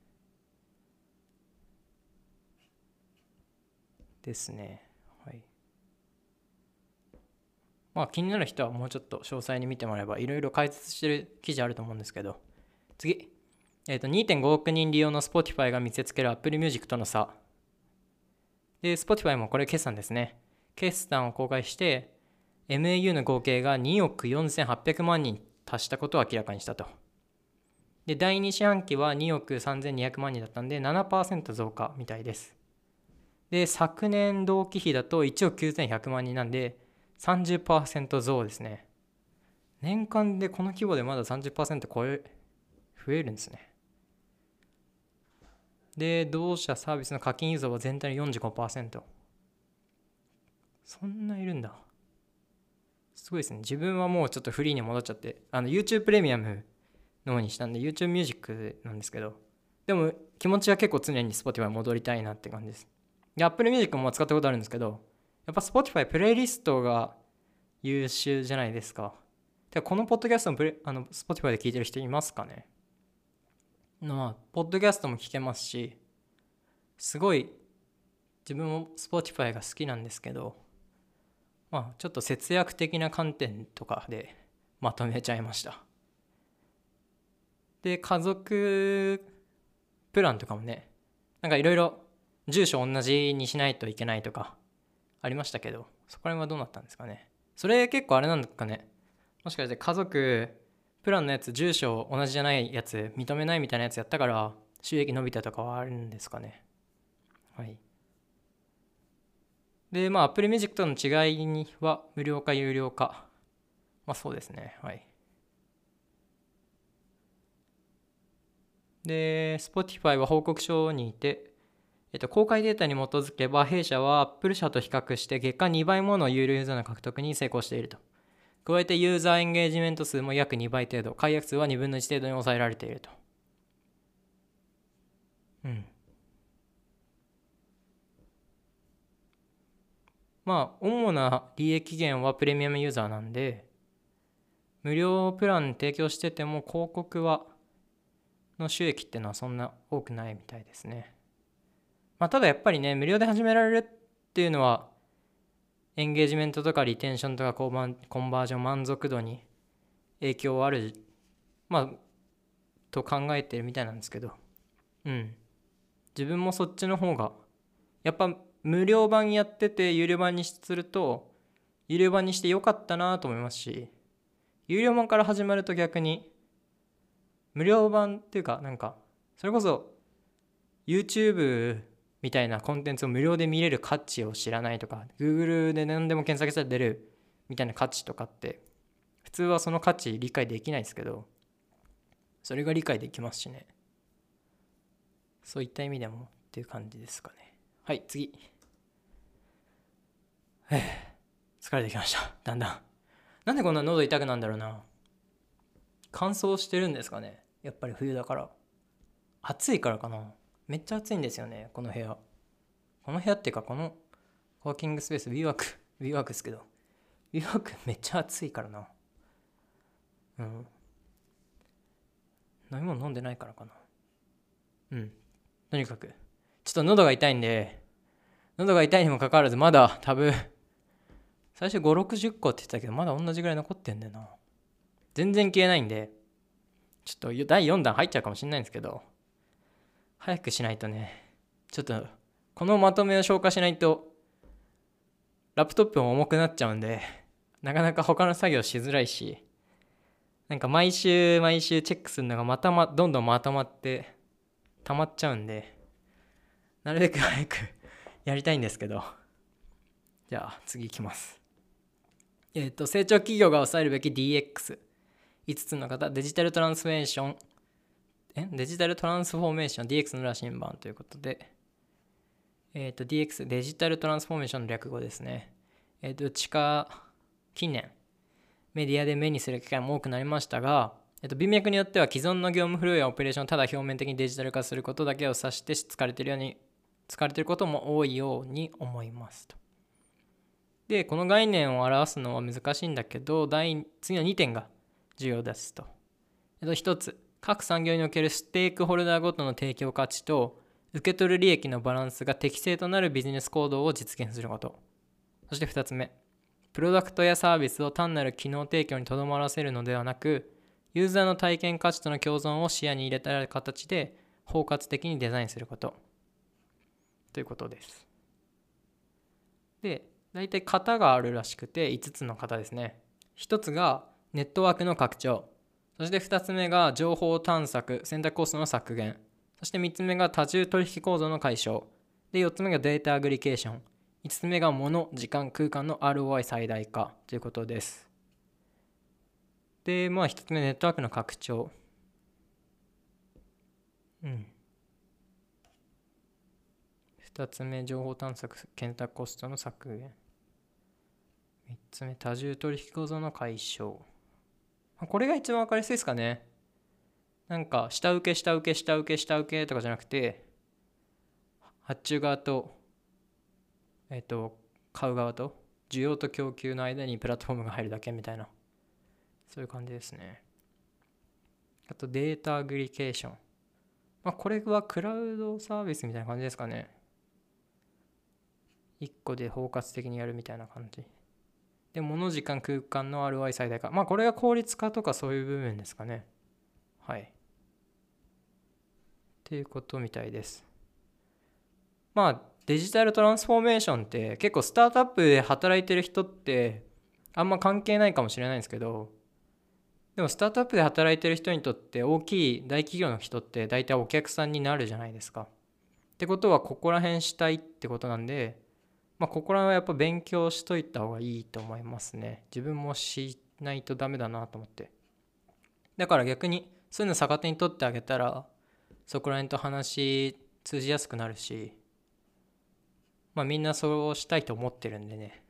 ですね。はい。まあ気になる人はもうちょっと詳細に見てもらえばいろいろ解説してる記事あると思うんですけど。次、えー、と2.5億人利用の Spotify が見せつける Apple Music との差。で Spotify もこれ決算ですね。決算を公開して MAU の合計が2億4800万人達したことを明らかにしたと。で第2四半期は2億3200万人だったんで7%増加みたいです。で、昨年同期比だと1億9100万人なんで、30%増ですね。年間でこの規模でまだ30%超え、増えるんですね。で、同社サービスの課金ユーザーは全体の45%。そんないるんだ。すごいですね。自分はもうちょっとフリーに戻っちゃって、あの YouTube プレミアムの方にしたんで、YouTube ミュージックなんですけど、でも気持ちは結構常に Spotify 戻りたいなって感じです。で、Apple Music も使ったことあるんですけど、やっぱ Spotify プレイリストが優秀じゃないですか。で、このポッドキャストもプレあの Spotify で聞いてる人いますかね？まあ、ポッドキャストも聞けますし、すごい自分も Spotify が好きなんですけど、まあ、ちょっと節約的な観点とかでまとめちゃいました。で、家族プランとかもね、なんかいろいろ住所同じにしないといけないとかありましたけど、そこら辺はどうなったんですかね。それ結構あれなんですかね。もしかして家族、プランのやつ、住所同じじゃないやつ、認めないみたいなやつやったから、収益伸びたとかはあるんですかね。はい。で、まあ、Apple Music との違いには無料か有料か。まあそうですね。はい。で、Spotify は報告書にいて、えっと、公開データに基づけば、弊社は Apple 社と比較して月間2倍もの有料ユーザーの獲得に成功していると。加えてユーザーエンゲージメント数も約2倍程度、解約数は2分の1程度に抑えられていると。うん。まあ、主な利益源はプレミアムユーザーなんで、無料プラン提供してても広告は、の収益っていうのはそんな多くないみたいですね。まあ、ただやっぱりね、無料で始められるっていうのは、エンゲージメントとかリテンションとかコンバージョン満足度に影響ある、まあ、と考えてるみたいなんですけど、うん。自分もそっちの方が、やっぱ無料版やってて有料版にすると有料版にしてよかったなと思いますし有料版から始まると逆に無料版っていうかなんかそれこそ YouTube みたいなコンテンツを無料で見れる価値を知らないとか Google で何でも検索したら出るみたいな価値とかって普通はその価値理解できないですけどそれが理解できますしね。そういった意味でもっていう感じですかね。はい次。疲れてきました。だんだん。なんでこんな喉痛くなんだろうな。乾燥してるんですかね。やっぱり冬だから。暑いからかな。めっちゃ暑いんですよねこの部屋。この部屋っていうかこのワーキングスペース WeWork WeWork ですけど。WeWork めっちゃ暑いからな。うん。飲み物飲んでないからかな。うん。とにかく。ちょっと喉が痛いんで喉が痛いにもかかわらずまだ多分最初560個って言ってたけどまだ同じぐらい残ってんだよな。全然消えないんでちょっと第4弾入っちゃうかもしんないんですけど。早くしないとね。ちょっとこのまとめを消化しないとラップトップも重くなっちゃうんでなかなか他の作業しづらいしなんか毎週毎週チェックするのがまたまどんどんまとまって溜まっちゃうんでなるべく早くやりたいんですけど。じゃあ次いきます。えっ、ー、と成長企業が抑えるべき DX5 つの方デジタルトランスフォーメーション。えデジタルトランスフォーメーション DX の羅針盤ということでえっ、ー、と DX デジタルトランスフォーメーションの略語ですねえっ、ー、と地下近年メディアで目にする機会も多くなりましたがえっと、文脈によっては既存の業務フローやオペレーションをただ表面的にデジタル化することだけを指して使われているように使われていることも多いように思いますと。で、この概念を表すのは難しいんだけど、第次の2点が重要ですと。えっと、1つ、各産業におけるステークホルダーごとの提供価値と受け取る利益のバランスが適正となるビジネス行動を実現すること。そして2つ目、プロダクトやサービスを単なる機能提供にとどまらせるのではなく、ユーザーの体験価値との共存を視野に入れた形で包括的にデザインすること。ということです。で、大体型があるらしくて5つの型ですね。1つがネットワークの拡張。そして2つ目が情報探索、選択コストの削減。そして3つ目が多重取引構造の解消。で、4つ目がデータアグリケーション。5つ目が物、時間、空間の ROI 最大化ということです。で、まあ1つ目、ネットワークの拡張。うん。2つ目、情報探索、検索コストの削減。3つ目、多重取引構造の解消。これが一番分かりやすいですかね。なんか、下請け、下請け、下請け、下請けとかじゃなくて、発注側と、えっ、と、買う側と、需要と供給の間にプラットフォームが入るだけみたいな、そういう感じですね。あと、データアグリケーション。まあ、これはクラウドサービスみたいな感じですかね。1個で包括的にやるみたいな感じ。で、物時間空間の ROI 最大化。まあこれが効率化とかそういう部分ですかね。はい。っていうことみたいです。まあデジタルトランスフォーメーションって結構スタートアップで働いてる人ってあんま関係ないかもしれないんですけどでもスタートアップで働いてる人にとって大きい大企業の人って大体お客さんになるじゃないですか。ってことはここら辺したいってことなんでまあここら辺はやっぱ勉強しといた方がいいと思いますね。自分もしないとダメだなと思って。だから逆にそういうの逆手に取ってあげたらそこら辺と話通じやすくなるしまあみんなそうしたいと思ってるんでね。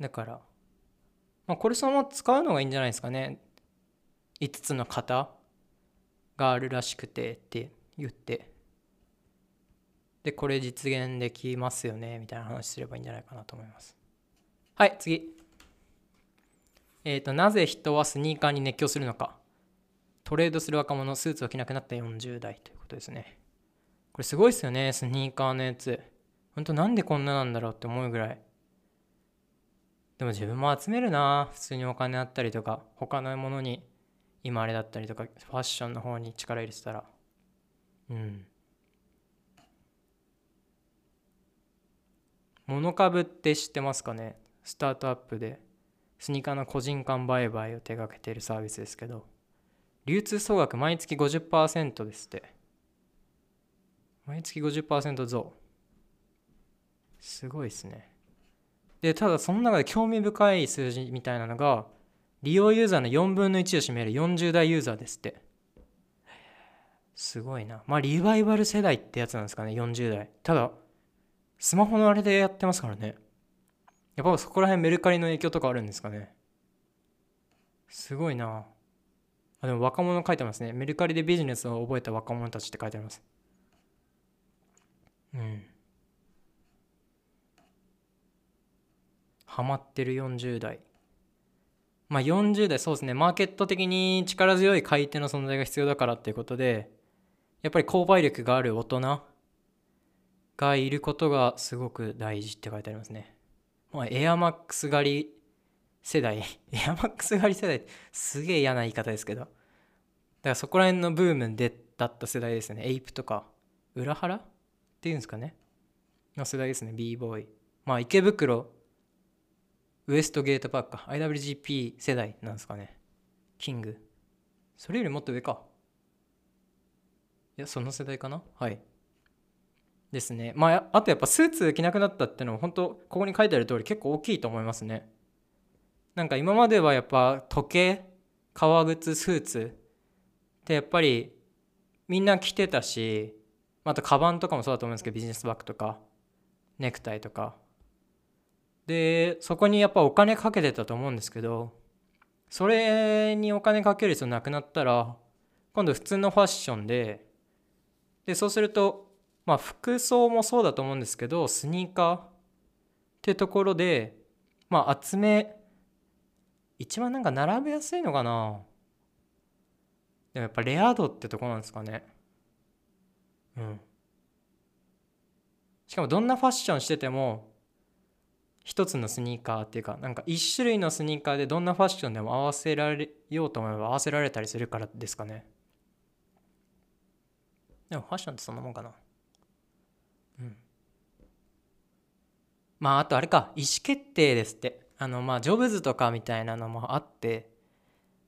だからまあこれそのまま使うのがいいんじゃないですかね。5つの型があるらしくてって言って。でこれ実現できますよねみたいな話すればいいんじゃないかなと思います。はい次。えっ、ー、となぜ人はスニーカーに熱狂するのか。トレードする若者スーツを着なくなった40代ということですね。これすごいっすよねスニーカーのやつ。ほんとなんでこんななんだろうって思うぐらい。でも自分も集めるな普通にお金あったりとか他のものに今あれだったりとかファッションの方に力入れてたら。うん。モノ株って知ってますかね？スタートアップで。スニーカーの個人間売買を手掛けているサービスですけど。流通総額毎月50%ですって。毎月50%増。すごいですね。でただその中で興味深い数字みたいなのが利用ユーザーの4分の1を占める40代ユーザーですって。すごいな。まあ、リバイバル世代ってやつなんですかね、40代。ただ、スマホのあれでやってますからね。やっぱそこら辺メルカリの影響とかあるんですかね。すごいな。あ、でも若者書いてますね。メルカリでビジネスを覚えた若者たちって書いてあります。うん。ハマってる40代。まあ、40代そうですねマーケット的に力強い買い手の存在が必要だからっていうことでやっぱり購買力がある大人がいることがすごく大事って書いてありますね。まあ、エアマックス狩り世代？エアマックス狩り世代ってすげえ嫌な言い方ですけど。だからそこら辺のブームでだった世代ですね。エイプとか裏腹っていうんですかね。の世代ですね。B ボーイまあ池袋ウエストゲートパークか。IWGP 世代なんですかね。キング。それよりもっと上か。いやその世代かな？はい。ですね。まああとやっぱスーツ着なくなったっていうのは本当ここに書いてある通り結構大きいと思いますね。なんか今まではやっぱ時計革靴スーツってやっぱりみんな着てたしあとカバンとかもそうだと思うんですけどビジネスバッグとかネクタイとか。でそこにやっぱお金かけてたと思うんですけどそれにお金かける必要なくなったら今度普通のファッションででそうするとまあ服装もそうだと思うんですけどスニーカーってところでまあ集め一番なんか並べやすいのかな。でもやっぱレア度ってとこなんですかね。うん。しかもどんなファッションしてても一つのスニーカーっていうかなんか一種類のスニーカーでどんなファッションでも合わせられようと思えば合わせられたりするからですかね。でもファッションってそんなもんかなうんまああとあれか意思決定ですって。あのまあジョブズとかみたいなのもあって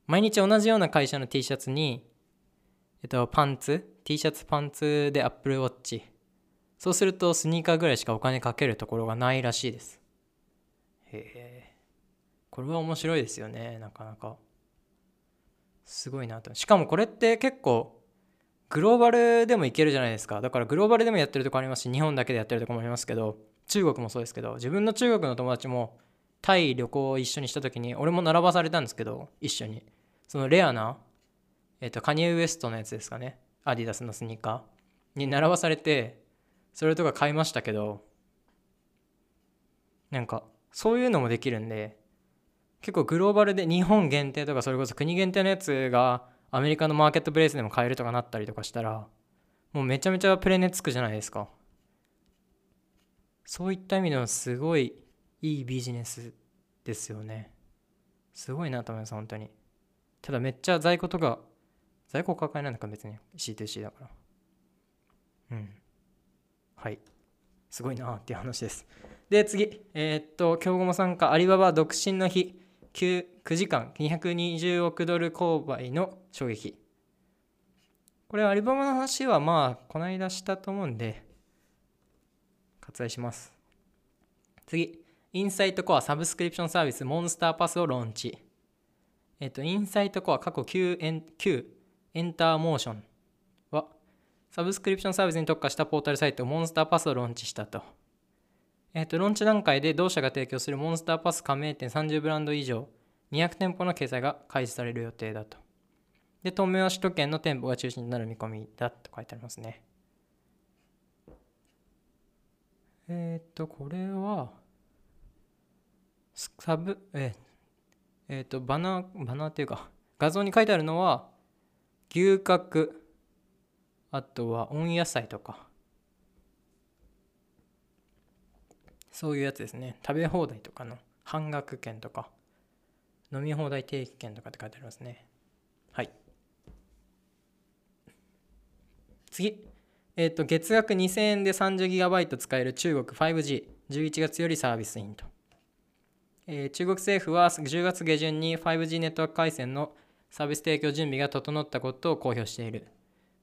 毎日同じような会社の T シャツにえっとパンツ T シャツパンツで Apple Watch そうするとスニーカーぐらいしかお金かけるところがないらしいです。へえ。これは面白いですよねなかなか。すごいなと。しかもこれって結構グローバルでもいけるじゃないですか。だからグローバルでもやってるとこありますし日本だけでやってるとこもありますけど中国もそうですけど自分の中国の友達もタイ旅行を一緒にした時に俺も並ばされたんですけど一緒に。そのレアなえっ、とカニエ・ウエストのやつですかね。アディダスのスニーカー。に並ばされてそれとか買いましたけどなんかそういうのもできるんで結構グローバルで日本限定とかそれこそ国限定のやつがアメリカのマーケットプレイスでも買えるとかなったりとかしたらもうめちゃめちゃプレネつくじゃないですか。そういった意味でもすごいいいビジネスですよね。すごいなと思います本当に。ただめっちゃ在庫とか在庫抱えなんだか別に C2C だから。うん。はい。すごいなっていう話です。で、次。えー、っと、京子も参加、アリババ独身の日、9, 9時間、220億ドル購買の衝撃。これ、アリババの話は、まあ、この間したと思うんで、割愛します。次インサイトコアサブスクリプションサービスモンスターパスをローンチ。えっとインサイトコア過去旧エン旧エンターモーションはサブスクリプションサービスに特化したポータルサイトモンスターパスをローンチしたと。えっとローンチ段階で同社が提供するモンスターパス加盟店30ブランド以上200店舗の掲載が開始される予定だと。で当面は首都圏の店舗が中心になる見込みだと書いてありますね。えっ、と、これは、サブ、えっ、えー、と、バナー、バナーっていうか、画像に書いてあるのは、牛角、あとは温野菜とか、そういうやつですね。食べ放題とかの半額券とか、飲み放題定期券とかって書いてありますね。はい。次。えっ、ー、と、月額2000円で 30GB 使える中国 5G、11月よりサービスインと。えー、中国政府は10月下旬に 5G ネットワーク回線のサービス提供準備が整ったことを公表している。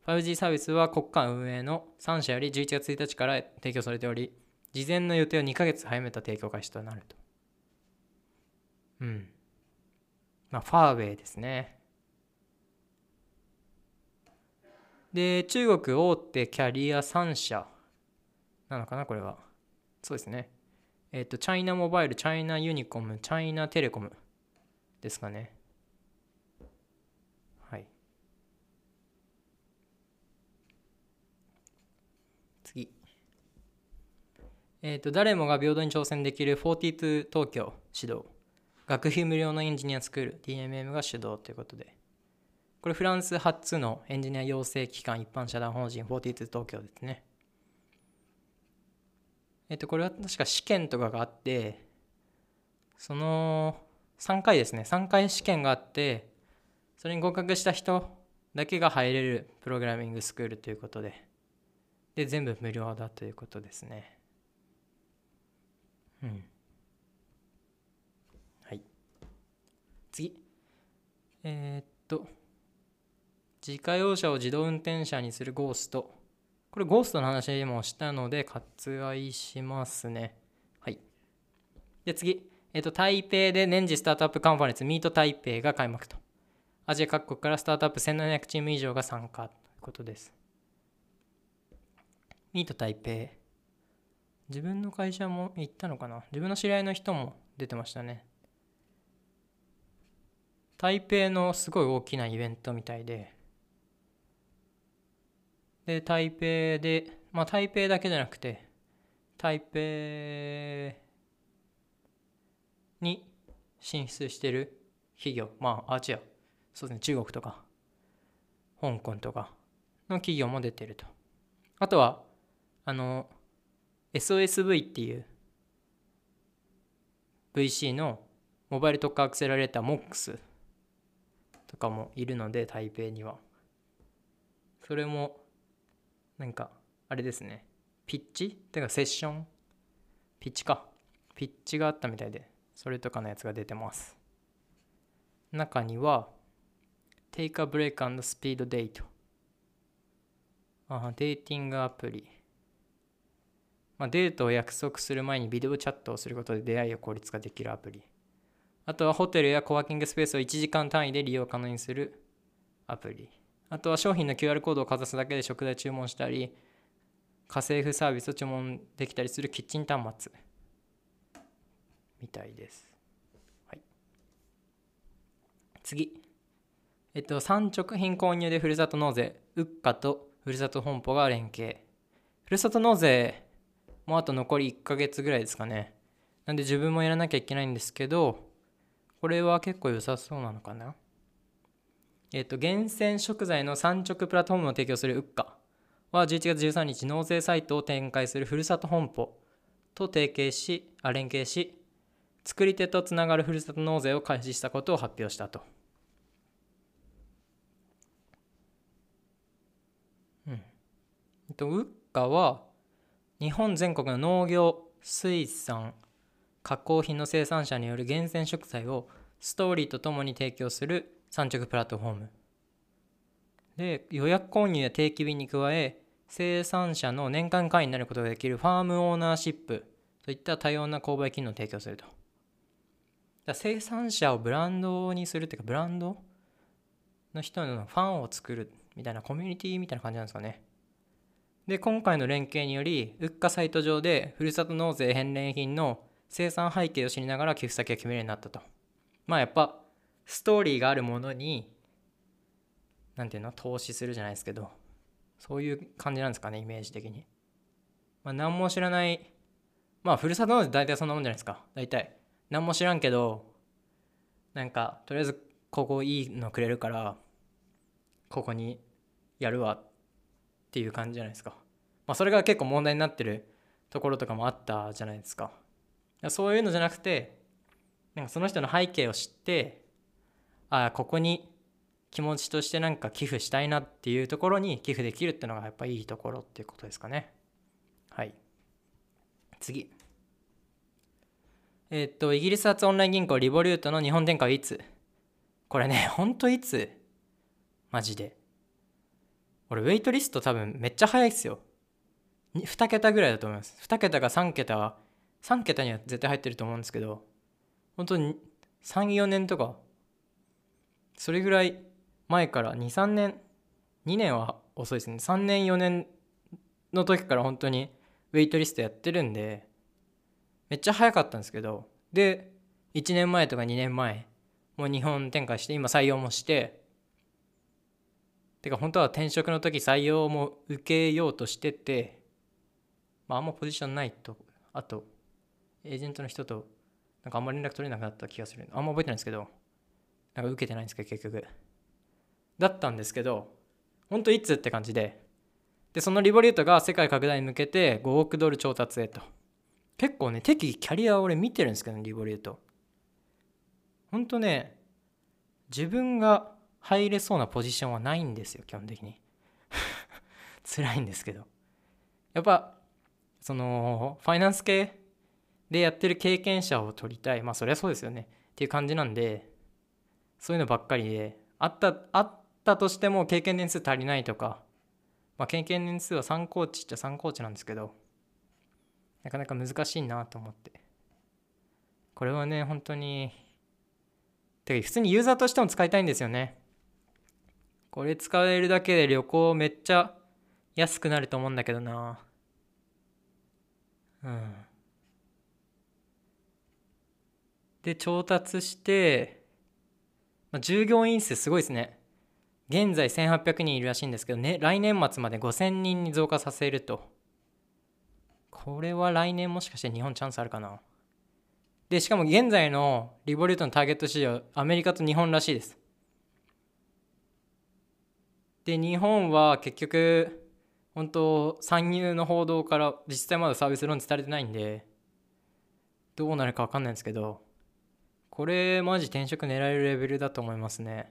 5G サービスは国家運営の3社より11月1日から提供されており、事前の予定を2ヶ月早めた提供開始となると。うん。まあ、ファーウェイですね。で、中国大手キャリア3社なのかな、これは。そうですね。えっ、ー、と、チャイナモバイル、チャイナユニコム、チャイナテレコムですかね。はい。次。えっ、ー、と、誰もが平等に挑戦できる42東京指導。学費無料のエンジニアスクール、DMM が主導ということで。これフランス初のエンジニア養成機関一般社団法人42東京ですね。えっと、これは確か試験とかがあって、その3回ですね、3回試験があって、それに合格した人だけが入れるプログラミングスクールということで、で、全部無料だということですね。うん。はい。次。えー、っと、自家用車を自動運転車にするゴースト。これゴーストの話もしたので割愛しますね。はい。で、次。えっ、と、台北で年次スタートアップカンファレンスミート台北が開幕と。アジア各国からスタートアップ1700チーム以上が参加ということです。ミート台北。自分の会社も行ったのかな？自分の知り合いの人も出てましたね。台北のすごい大きなイベントみたいで、で、台北で、まあ台北だけじゃなくて、台北に進出してる企業、まあ、あ、違う、そうですね、中国とか、香港とかの企業も出てると。あとは、あの、SOSV っていう VC のモバイル特化アクセラレーター MOX とかもいるので、台北には。それもなんかあれですね。ピッチ？てかセッション？ピッチか。ピッチがあったみたいでそれとかのやつが出てます。中には Take a break and speed date あデーティングアプリ。まあ、デートを約束する前にビデオチャットをすることで出会いを効率化できるアプリ。あとはホテルやコワーキングスペースを1時間単位で利用可能にするアプリ。あとは商品の QR コードをかざすだけで食材注文したり家政婦サービスを注文できたりするキッチン端末みたいです。はい、次。えっと、産直品購入でふるさと納税、ウッカとふるさと本舗が連携。ふるさと納税、もうあと残り1ヶ月ぐらいですかね。なんで自分もやらなきゃいけないんですけど、これは結構良さそうなのかなえっ、と、厳選食材の産直プラットフォームを提供するウッカは11月13日、納税サイトを展開するふるさと本舗と提携し、あ連携し、作り手とつながるふるさと納税を開始したことを発表したと。うん。えっと、ウッカは、日本全国の農業、水産、加工品の生産者による厳選食材をストーリーとともに提供する産直プラットフォーム。で予約購入や定期便に加え生産者の年間会員になることができるファームオーナーシップといった多様な購買機能を提供すると。だ生産者をブランドにするっていうかブランドの人のファンを作るみたいなコミュニティみたいな感じなんですかね。で今回の連携により物価サイト上でふるさと納税返礼品の生産背景を知りながら寄付先が決めるようになったと。まあやっぱストーリーがあるものに何ていうの投資するじゃないですけどそういう感じなんですかねイメージ的に。まあ何も知らないまあふるさと納税大体そんなもんじゃないですか。大体。何も知らんけどなんかとりあえずここいいのくれるからここにやるわっていう感じじゃないですか。まあそれが結構問題になってるところとかもあったじゃないですか。そういうのじゃなくてなんかその人の背景を知ってあここに気持ちとしてなんか寄付したいなっていうところに寄付できるっていうのがやっぱいいところっていうことですかね。はい。次。えっとイギリス発オンライン銀行リボリュートの日本展開はいつ？これねほんといつ？マジで。俺ウェイトリスト多分めっちゃ早いっすよ。2桁ぐらいだと思います。2桁が3桁は3桁には絶対入ってると思うんですけど本当に34年とかそれぐらい前から23年2年は遅いですね。3年4年の時から本当にウェイトリストやってるんでめっちゃ早かったんですけどで1年前とか2年前もう日本展開して今採用もしててか本当は転職の時採用も受けようとしててまああんまポジションないとあとエージェントの人となんかあんま連絡取れなくなった気がする。あんま覚えてないんですけどなんか受けてないんですけど結局。だったんですけど本当いつって感じで。でそのリボリュートが世界拡大に向けて5億ドル調達へと。結構ね適宜キャリアを俺見てるんですけど、ね、リボリュート。本当ね自分が入れそうなポジションはないんですよ基本的に。辛いんですけど。やっぱそのファイナンス系でやってる経験者を取りたい。まあそりゃそうですよね。っていう感じなんでそういうのばっかりであったあったとしても経験年数足りないとかまあ経験年数は参考値っちゃ参考値なんですけどなかなか難しいなと思って。これはね本当にてか普通にユーザーとしても使いたいんですよね。これ使えるだけで旅行めっちゃ安くなると思うんだけどな。うん。で調達して、まあ、従業員数すごいですね。現在1800人いるらしいんですけど、ね、来年末まで5000人に増加させると。これは来年もしかして日本チャンスあるかな。でしかも現在のリボリュートのターゲット市場アメリカと日本らしいです。で日本は結局本当参入の報道から実際まだサービスローンチされてないんでどうなるか分かんないんですけどこれマジ転職狙えるレベルだと思いますね。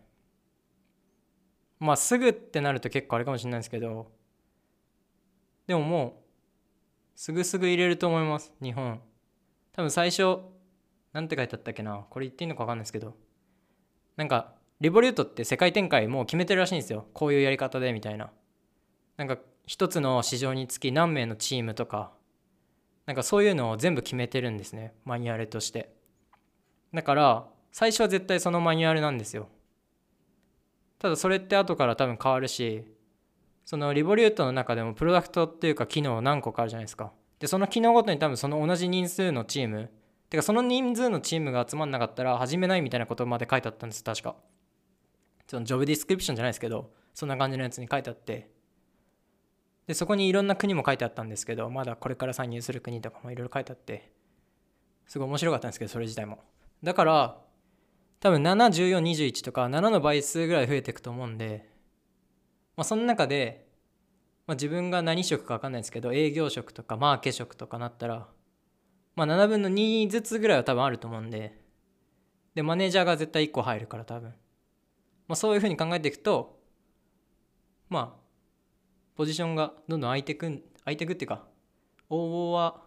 まあすぐってなると結構あれかもしれないですけど。でももうすぐすぐ入れると思います日本。多分最初なんて書いてあったっけな。これ言っていいのか分かんないですけど。なんかリボリュートって世界展開もう決めてるらしいんですよ。こういうやり方でみたいな。なんか一つの市場につき何名のチームとか。なんかそういうのを全部決めてるんですね。マニュアルとして。だから最初は絶対そのマニュアルなんですよ。ただそれって後から多分変わるしそのリボリュートの中でもプロダクトっていうか機能何個かあるじゃないですか。でその機能ごとに多分その同じ人数のチームてかその人数のチームが集まんなかったら始めないみたいなことまで書いてあったんです確か。そのジョブディスクリプションじゃないですけどそんな感じのやつに書いてあって。でそこにいろんな国も書いてあったんですけどまだこれから参入する国とかもいろいろ書いてあってすごい面白かったんですけどそれ自体も。だから多分71421とか7の倍数ぐらい増えていくと思うんで、まあ、その中で、まあ、自分が何職か分かんないですけど営業職とかマーケ職とかなったら、まあ、7分の2ずつぐらいは多分あると思うんででマネージャーが絶対1個入るから多分、まあ、そういうふうに考えていくとまあポジションがどんどん空いてくん空いてくっていうか応募は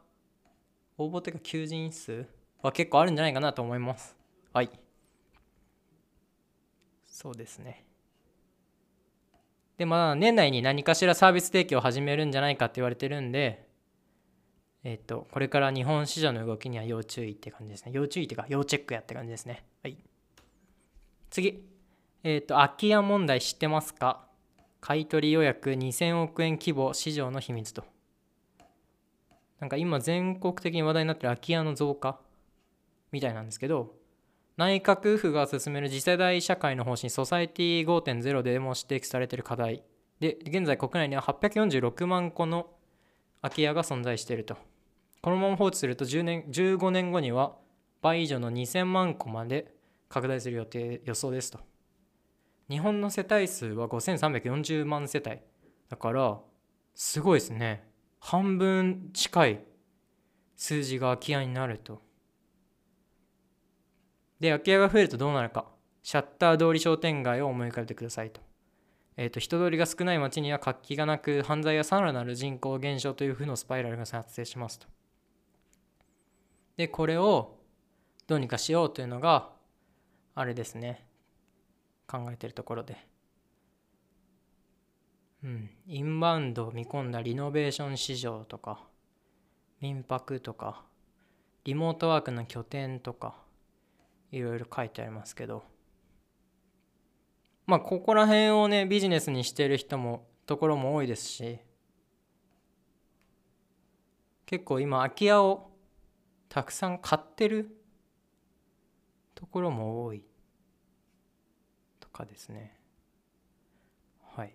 応募っていうか求人数は結構あるんじゃないかなと思いますはいそうですねでまあ年内に何かしらサービス提供を始めるんじゃないかって言われてるんでえっ、と、これから日本市場の動きには要注意って感じですね。要注意っていうか、要チェックやって感じですね。はい。次。えっ、と、空き家問題知ってますか？買取予約2000億円規模市場の秘密と。なんか今全国的に話題になってる空き家の増加みたいなんですけど、内閣府が進める次世代社会の方針ソサエティ5.0でも指摘されている課題。で現在国内には846万個の空き家が存在していると。このまま放置すると10年15年後には倍以上の2000万個まで拡大する予定予想ですと。日本の世帯数は5340万世帯。だからすごいですね。半分近い数字が空き家になると。で、空き家が増えるとどうなるか。シャッター通り商店街を思い浮かべてくださいと。えっ、ー、と、人通りが少ない街には活気がなく、犯罪やさらなる人口減少という負のスパイラルが発生しますと。で、これをどうにかしようというのが、あれですね。考えてるところで。うん。インバウンドを見込んだリノベーション市場とか、民泊とか、リモートワークの拠点とか、いろいろ書いてありますけど。まあここら辺をねビジネスにしてる人もところも多いですし。結構今空き家をたくさん買ってるところも多い。とかですね。はい。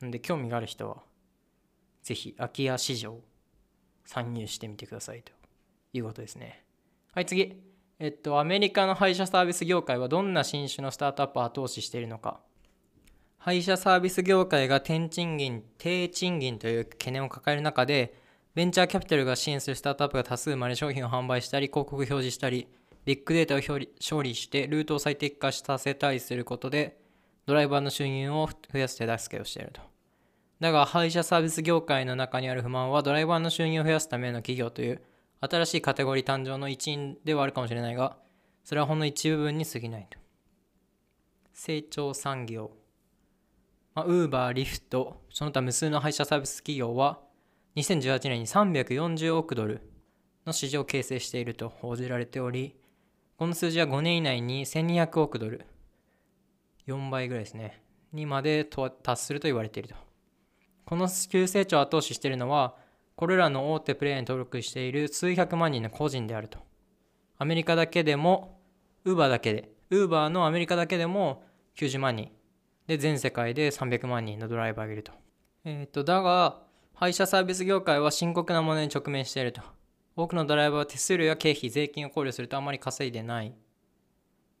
なんで興味がある人はぜひ空き家市場参入してみてくださいと。いうことですね。はい、次。えっと、アメリカの配車サービス業界はどんな新種のスタートアップを後押ししているのか。配車サービス業界が低賃金、低賃金という懸念を抱える中で、ベンチャーキャピタルが支援するスタートアップが多数生まれ商品を販売したり、広告表示したり、ビッグデータを処理してルートを最適化させたりすることで、ドライバーの収入を増やす手助けをしていると。だが、配車サービス業界の中にある不満は、ドライバーの収入を増やすための企業という新しいカテゴリー誕生の一因ではあるかもしれないが、それはほんの一部分に過ぎないと。成長産業。まあ、ウーバー、リフト、その他無数の配車サービス企業は、2018年に340億ドルの市場を形成していると報じられており、この数字は5年以内に1200億ドル、4倍ぐらいですね、にまで達すると言われていると。この急成長を後押ししているのは、これらの大手プレイヤーに登録している数百万人の個人であると。アメリカだけでも、ウーバーだけで、ウーバーのアメリカだけでも90万人。で、全世界で300万人のドライバーがいると。えっ、ー、と、だが、配車サービス業界は深刻なものに直面していると。多くのドライバーは手数料や経費、税金を考慮するとあまり稼いでない。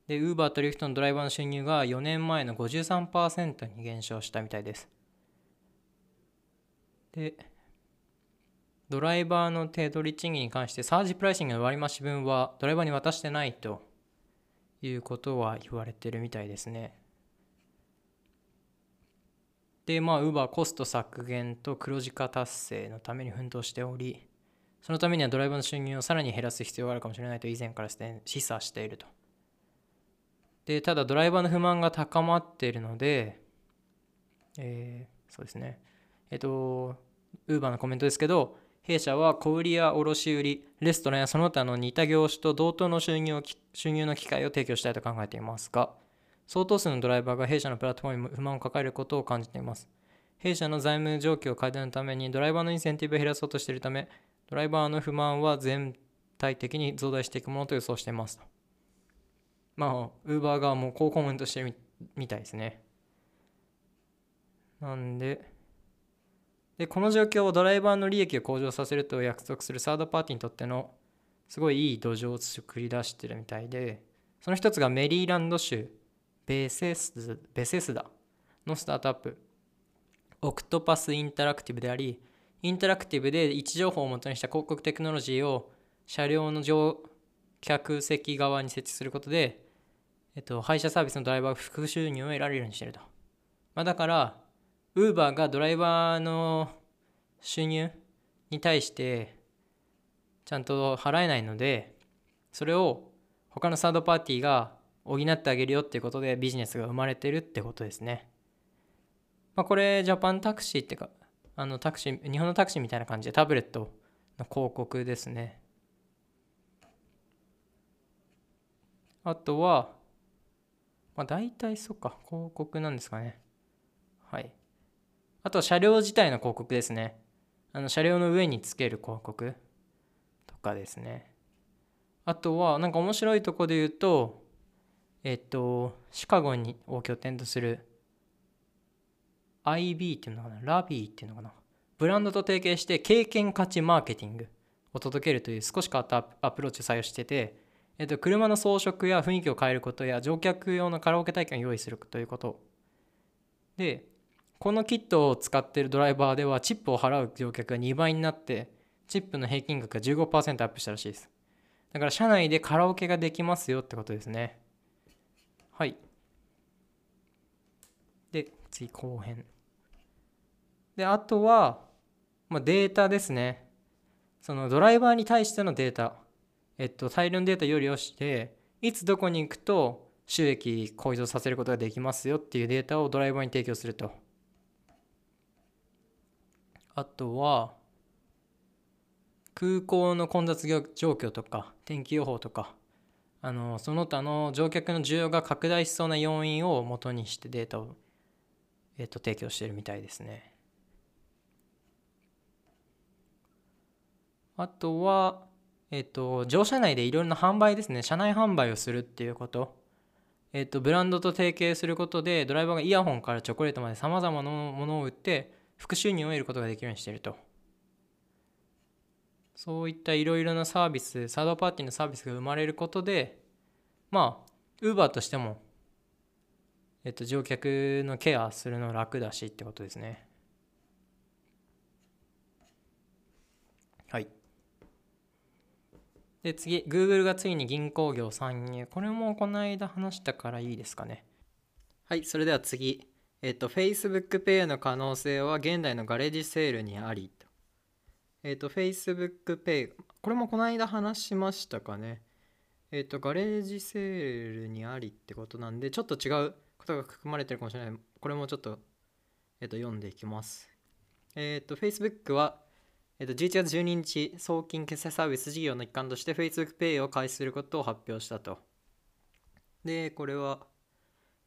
で、ウーバーとリフトのドライバーの収入が4年前の53%に減少したみたいです。で、ドライバーの手取り賃金に関してサージプライシングの割増分はドライバーに渡してないということは言われてるみたいですね。で、まあ、ウーバーコスト削減と黒字化達成のために奮闘しており、そのためにはドライバーの収入をさらに減らす必要があるかもしれないと以前から示唆していると。で、ただドライバーの不満が高まっているので、えー、そうですね。えっと、ウーバーのコメントですけど、弊社は小売や卸売、レストランやその他の似た業種と同等の収入を収入の機会を提供したいと考えていますが、相当数のドライバーが弊社のプラットフォームに不満を抱えることを感じています。弊社の財務状況を改善のためにドライバーのインセンティブを減らそうとしているため、ドライバーの不満は全体的に増大していくものと予想しています。まあ、ウーバー側もこうコメントしてるみたいですね。なんで、でこの状況をドライバーの利益を向上させると約束するサードパーティーにとってのすごいいい土壌を作り出してるみたいでその一つがメリーランド州ベセスベセスダのスタートアップオクトパスインタラクティブでありインタラクティブで位置情報をもとにした広告テクノロジーを車両の乗客席側に設置することで、えっと、配車サービスのドライバーが副収入を得られるようにしてると。まあ、だから、ウーバーがドライバーの収入に対してちゃんと払えないのでそれを他のサードパーティーが補ってあげるよっていうことでビジネスが生まれてるってことですね。まあ、これジャパンタクシーってかあのタクシー日本のタクシーみたいな感じでタブレットの広告ですねあとはまあ大体そうか広告なんですかねあとは車両自体の広告ですね。あの車両の上につける広告とかですね。あとはなんか面白いとこで言うとえっとシカゴにを拠点とする IB っていうのかな？ラビーっていうのかな？ブランドと提携して経験価値マーケティングを届けるという少し変わったアプローチを採用してて、えっと、車の装飾や雰囲気を変えることや乗客用のカラオケ体験を用意するということ。でこのキットを使っているドライバーではチップを払う乗客が2倍になってチップの平均額が15%アップしたらしいです。だから車内でカラオケができますよってことですね。はい。で次後編。であとは、まあ、データですね。そのドライバーに対してのデータ。えっと大量のデータよりをしていつどこに行くと収益向上させることができますよっていうデータをドライバーに提供すると。あとは空港の混雑状況とか天気予報とかあのその他の乗客の需要が拡大しそうな要因を元にしてデータを、えっと提供してるみたいですね。あとは、えっと、乗車内でいろいろな販売ですね。車内販売をするっていうこと。えっと、ブランドと提携することで、ドライバーがイヤホンからチョコレートまで様々なものを売って、副収入を得ることができるようにしていると。そういったいろいろなサービス、サードパーティーのサービスが生まれることで、まあ、ウーバーとしても、えっと、乗客のケアするの楽だしってことですね。はい。で、次、Google がついに銀行業参入。これもこの間話したからいいですかね。はい、それでは次。えっと、Facebook Pay の可能性は現代のガレージセールにあり。えっと、Facebook Pay。これもこの間話しましたかね。えっと、ガレージセールにありってことなんで、ちょっと違うことが含まれてるかもしれない。これもちょっと、えっと、読んでいきます。えっと、Facebook は、えっと、11月12日、送金決済サービス事業の一環として Facebook Pay を開始することを発表したと。で、これは、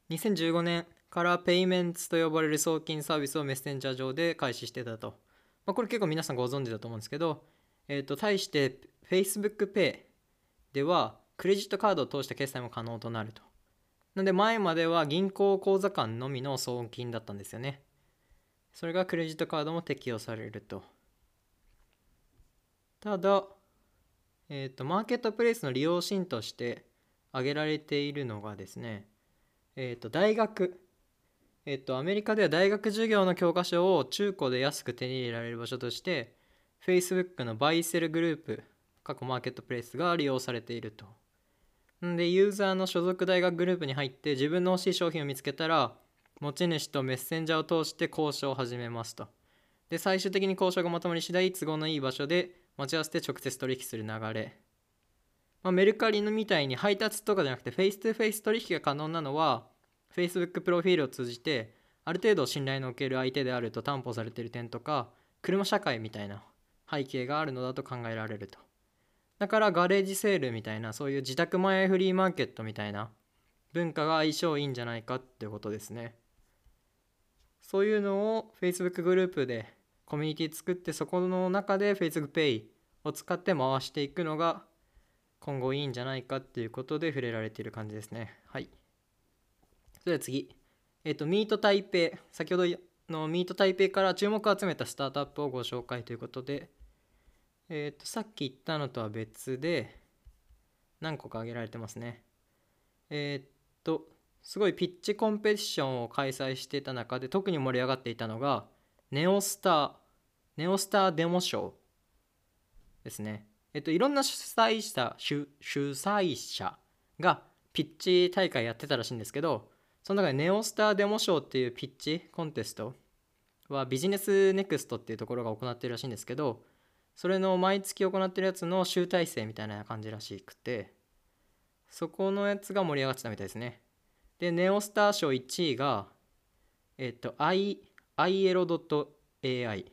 2015年からペイメンツと呼ばれる送金サービスをメッセンジャー上で開始してたと。まあ、これ結構皆さんご存知だと思うんですけど、えっと、対して Facebook Pay では、クレジットカードを通した決済も可能となると。なので前までは銀行口座間のみの送金だったんですよね。それがクレジットカードも適用されると。ただ、えっ、ー、と、マーケットプレイスの利用シーンとして挙げられているのがですね、えっ、ー、と、大学。えっ、と、アメリカでは大学授業の教科書を中古で安く手に入れられる場所として、Facebook のバイセルグループ、過去マーケットプレイスが利用されていると。で、ユーザーの所属大学グループに入って自分の欲しい商品を見つけたら、持ち主とメッセンジャーを通して交渉を始めますと。で、最終的に交渉がまとまり次第、都合のいい場所で待ち合わせて直接取引する流れ。まあ、メルカリのみたいに配達とかじゃなくてフェイス2フェイス取引が可能なのは Facebook プロフィールを通じてある程度信頼のおける相手であると担保されている点とか車社会みたいな背景があるのだと考えられると。だからガレージセールみたいなそういう自宅前フリーマーケットみたいな文化が相性いいんじゃないかってことですね。そういうのを Facebook グループでコミュニティ作ってそこの中で Facebook Pay を使って回していくのが今後いいんじゃないかっていうことで触れられている感じですね。はい。それでは次。えっ、と、ミート台北。先ほどのミート台北から注目を集めたスタートアップをご紹介ということで、えっ、と、さっき言ったのとは別で何個か挙げられてますね。えっ、と、すごいピッチコンペティションを開催してた中で特に盛り上がっていたのが、ネオスター、ネオスターデモショーですね。えっと、いろんな主催者、主主催者がピッチ大会やってたらしいんですけど、その中でネオスターデモショーっていうピッチコンテストはビジネスネクストっていうところが行ってるらしいんですけど、それの毎月行ってるやつの集大成みたいな感じらしくて、そこのやつが盛り上がってたみたいですね。で、ネオスター賞1位が、えっと、I ielo.ai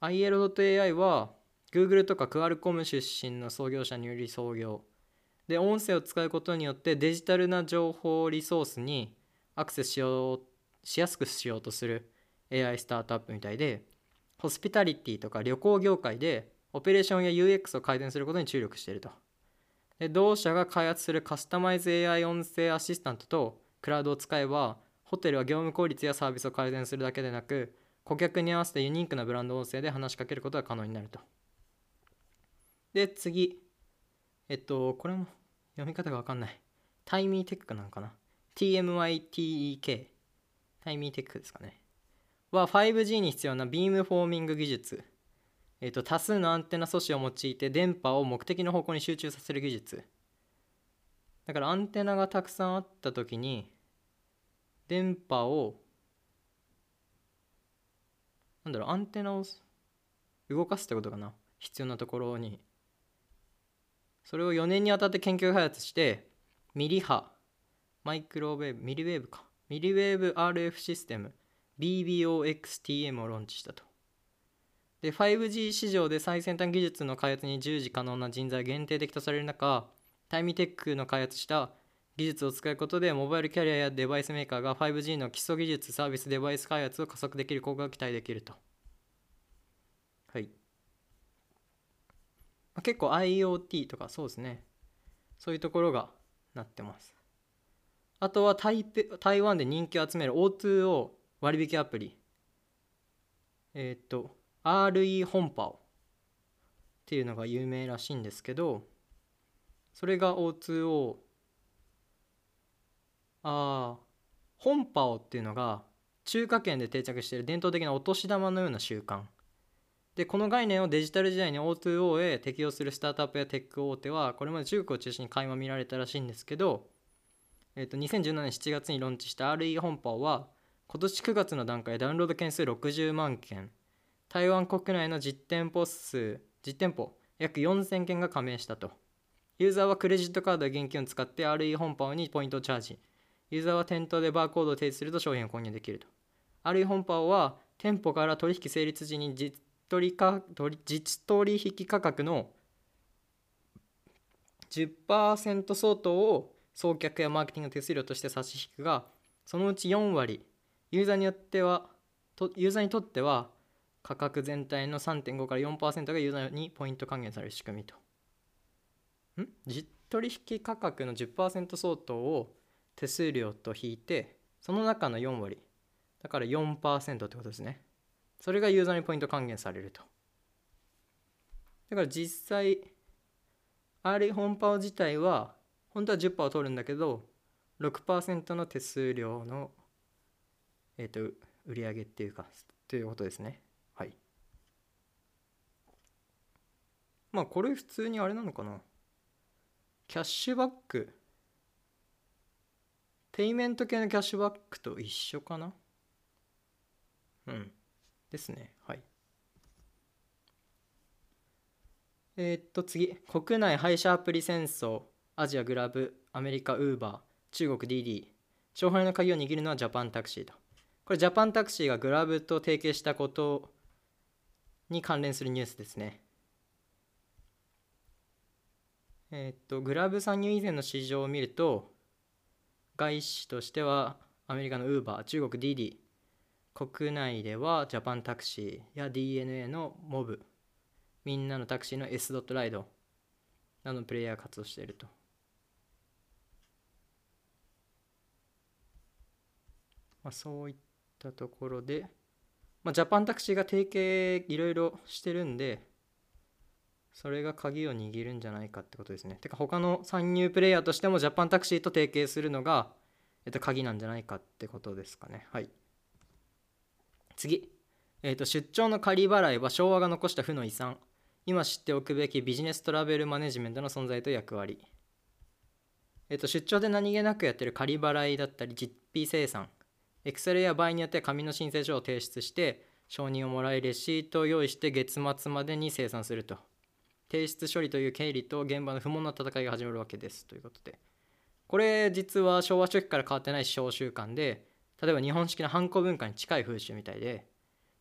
IL.AI は Google とかクアルコム出身の創業者により創業で音声を使うことによってデジタルな情報リソースにアクセスしようしやすくしようとする AI スタートアップみたいでホスピタリティとか旅行業界でオペレーションや UX を改善することに注力していると。で同社が開発するカスタマイズ AI 音声アシスタントとクラウドを使えばホテルは業務効率やサービスを改善するだけでなく顧客に合わせてユニークなブランド音声で話しかけることが可能になると。で次。えっとこれも読み方がわかんない。タイミーテックなのかな？TMITEK タイミーテックですかね。は 5G に必要なビームフォーミング技術。えーと、多数のアンテナ素子を用いて電波を目的の方向に集中させる技術。だからアンテナがたくさんあった時に電波をなんだろうアンテナを動かすってことかな？必要なところにそれを4年にわたって研究開発してミリ波マイクロウェーブミリウェーブか。ミリウェーブ RF システム BBOXTM をローンチしたと。で 5G 市場で最先端技術の開発に従事可能な人材限定的とされる中タイミテックの開発した技術を使うことでモバイルキャリアやデバイスメーカーが 5G の基礎技術サービスデバイス開発を加速できる効果が期待できると。はい。結構 IoT とかそうですね。そういうところがなってます。あとは台台湾で人気を集める O2O 割引アプリ。えっ、と RE 本パオっていうのが有名らしいんですけどそれが O2O ああ本パオっていうのが中華圏で定着している伝統的なお年玉のような習慣。でこの概念をデジタル時代に O2O へ適用するスタートアップやテック大手はこれまで中国を中心に垣間見られたらしいんですけど、えー、と2017年7月にローンチした RE 本パは今年9月の段階でダウンロード件数60万件台湾国内の実店舗数実店舗約4000件が加盟したと。ユーザーはクレジットカードや現金を使って RE 本パにポイントをチャージ。ユーザーは店頭でバーコードを提示すると商品を購入できると。RE 本パは店舗から取引成立時に実取か実取引価格の10%相当を送客やマーケティング手数料として差し引くがそのうち4割ユーザーによってはユーザーにとっては価格全体の3.5から4%がユーザーにポイント還元される仕組みと。ん？実取引価格の10%相当を手数料と引いてその中の4割。だから4%ってことですね。それがユーザーにポイント還元されると。だから実際 RE 本パオ自体は本当は10%を取るんだけど6%の手数料のえっ、ー、と売り上げっていうかということですね。はい。まあこれ普通にあれなのかな。キャッシュバック。ペイメント系のキャッシュバックと一緒かな。うん。ですね。はい。えー、っと次。国内配車アプリ戦争アジアグラブアメリカウーバー中国 DD 勝敗の鍵を握るのはジャパンタクシーと。これジャパンタクシーがグラブと提携したことに関連するニュースですね。えー、っと、グラブ参入以前の市場を見ると、外資としてはアメリカのウーバー、中国 DD、国内ではジャパンタクシーや DNA のモブ、みんなのタクシーの S. ドットライドなどのプレイヤーが活動していると。まあ、そういったところで、まあ、ジャパンタクシーが提携いろいろしてるんで、それが鍵を握るんじゃないかってことですね。てか他の参入プレイヤーとしてもジャパンタクシーと提携するのが、えっと、鍵なんじゃないかってことですかね。はい。次。えっと、出張の仮払いは昭和が残した負の遺産。今知っておくべきビジネストラベルマネジメントの存在と役割。えっと、出張で何気なくやってる仮払いだったり、実費生産。Excel や場合によっては紙の申請書を提出して承認をもらいレシートを用意して月末までに生産すると提出処理という経理と現場の不問な戦いが始まるわけですということでこれ実は昭和初期から変わってない小習慣で例えば日本式のハンコ文化に近い風習みたいで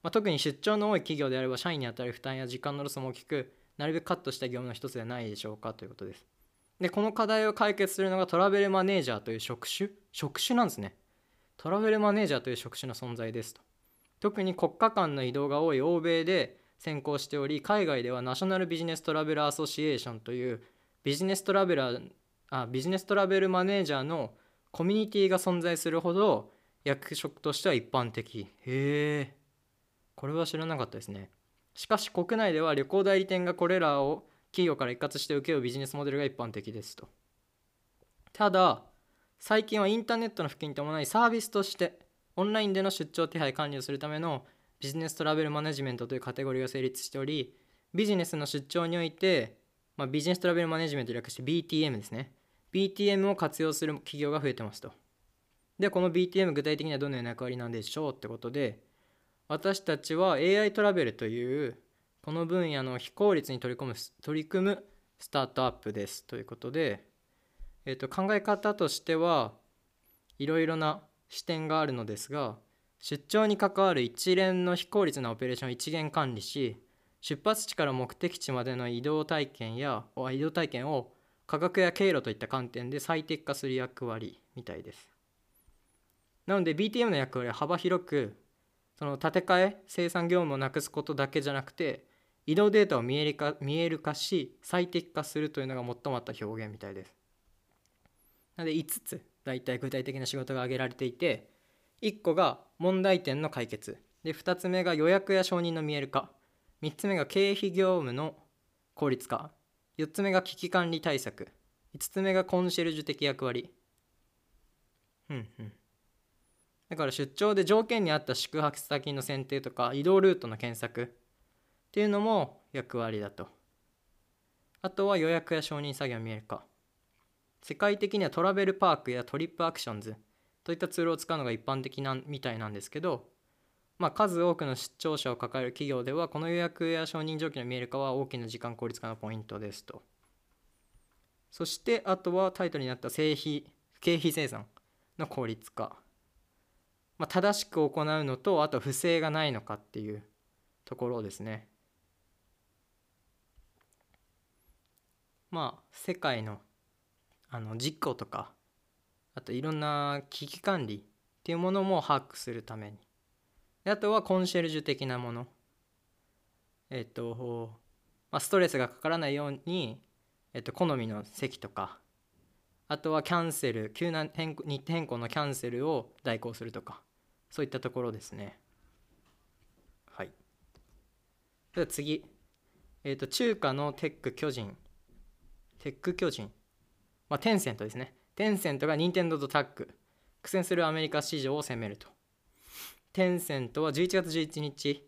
まあ、特に出張の多い企業であれば社員に与える負担や時間のロスも大きくなるべくカットした業務の一つではないでしょうかということです。でこの課題を解決するのがトラベルマネージャーという職種職種なんですね。トラベルマネージャーという職種の存在ですと。特に国家間の移動が多い欧米で先行しており海外ではナショナルビジネストラベルアソシエーションというビジネストラベラあビジネストラベルマネージャーのコミュニティが存在するほど役職としては一般的。へえ。これは知らなかったですね。しかし国内では旅行代理店がこれらを企業から一括して請け負うビジネスモデルが一般的ですと。ただ最近はインターネットの普及に伴いサービスとしてオンラインでの出張手配管理をするためのビジネストラベルマネジメントというカテゴリーが成立しておりビジネスの出張において、まあ、ビジネストラベルマネジメント略して BTM ですね。BTM を活用する企業が増えてますと。でこの BTM 具体的にはどのような役割なんでしょうってことで私たちは AI トラベルというこの分野の非効率に取り込む取り組むスタートアップですということで、えー、と考え方としてはいろいろな視点があるのですが出張に関わる一連の非効率なオペレーションを一元管理し出発地から目的地までの移動体験や移動体験を価格や経路といった観点で最適化する役割みたいです。なので BTM の役割は幅広くその建て替え生産業務をなくすことだけじゃなくて移動データを見える化見える化し最適化するというのが最もあった表現みたいです。なので5つ大体具体的な仕事が挙げられていて1個が問題点の解決。で2つ目が予約や承認の見える化。3つ目が経費業務の効率化。4つ目が危機管理対策。5つ目がコンシェルジュ的役割。うんうん。だから出張で条件に合った宿泊先の選定とか移動ルートの検索っていうのも役割だと。あとは予約や承認作業見えるか。世界的にはトラベルパークやトリップアクションズといったツールを使うのが一般的なみたいなんですけど、まあ、数多くの出張者を抱える企業ではこの予約や承認条件の見える化は大きな時間効率化のポイントですと。そしてあとはタイトルになった製費経費生産の効率化、まあ、正しく行うのとあと不正がないのかっていうところですね。まあ世界のあの実行とかあといろんな危機管理っていうものも把握するために。あとはコンシェルジュ的なもの。えっと、まあ、ストレスがかからないように、えっと、好みの席とか。あとはキャンセル急な変日程変更のキャンセルを代行するとか。そういったところですねはいでは次えっと中華のテック巨人テック巨人まあ、テンセントですね。テンセントが任天堂とタッグ。苦戦するアメリカ市場を攻めると。テンセントは11月11日、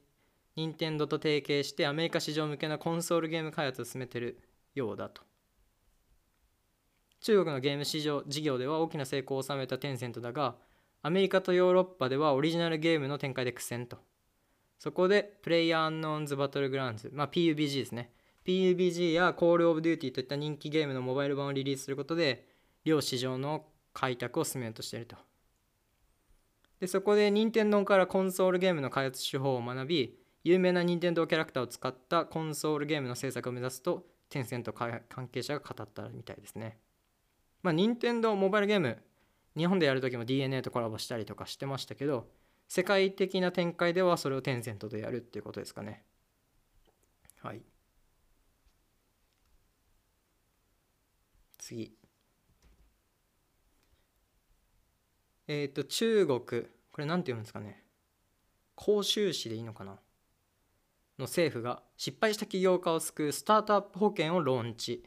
任天堂と提携してアメリカ市場向けのコンソールゲーム開発を進めているようだと。中国のゲーム市場事業では大きな成功を収めたテンセントだが、アメリカとヨーロッパではオリジナルゲームの展開で苦戦と。そこで、プレイヤーアンノーンズバトルグラウンズ、まあ PUBG ですね。PUBG や Call of Duty といった人気ゲームのモバイル版をリリースすることで両市場の開拓を進めようとしているとでそこで任天堂からコンソールゲームの開発手法を学び有名な任天堂キャラクターを使ったコンソールゲームの制作を目指すとテンセント関係者が語ったみたいですねまあ任天堂モバイルゲーム日本でやるときも DNA とコラボしたりとかしてましたけど世界的な展開ではそれをテンセントでやるっていうことですかね。はい。次。えっ、ー、と中国。これ何て読むんですかね。広州市でいいのかな。の政府が失敗した起業家を救うスタートアップ保険をローンチ。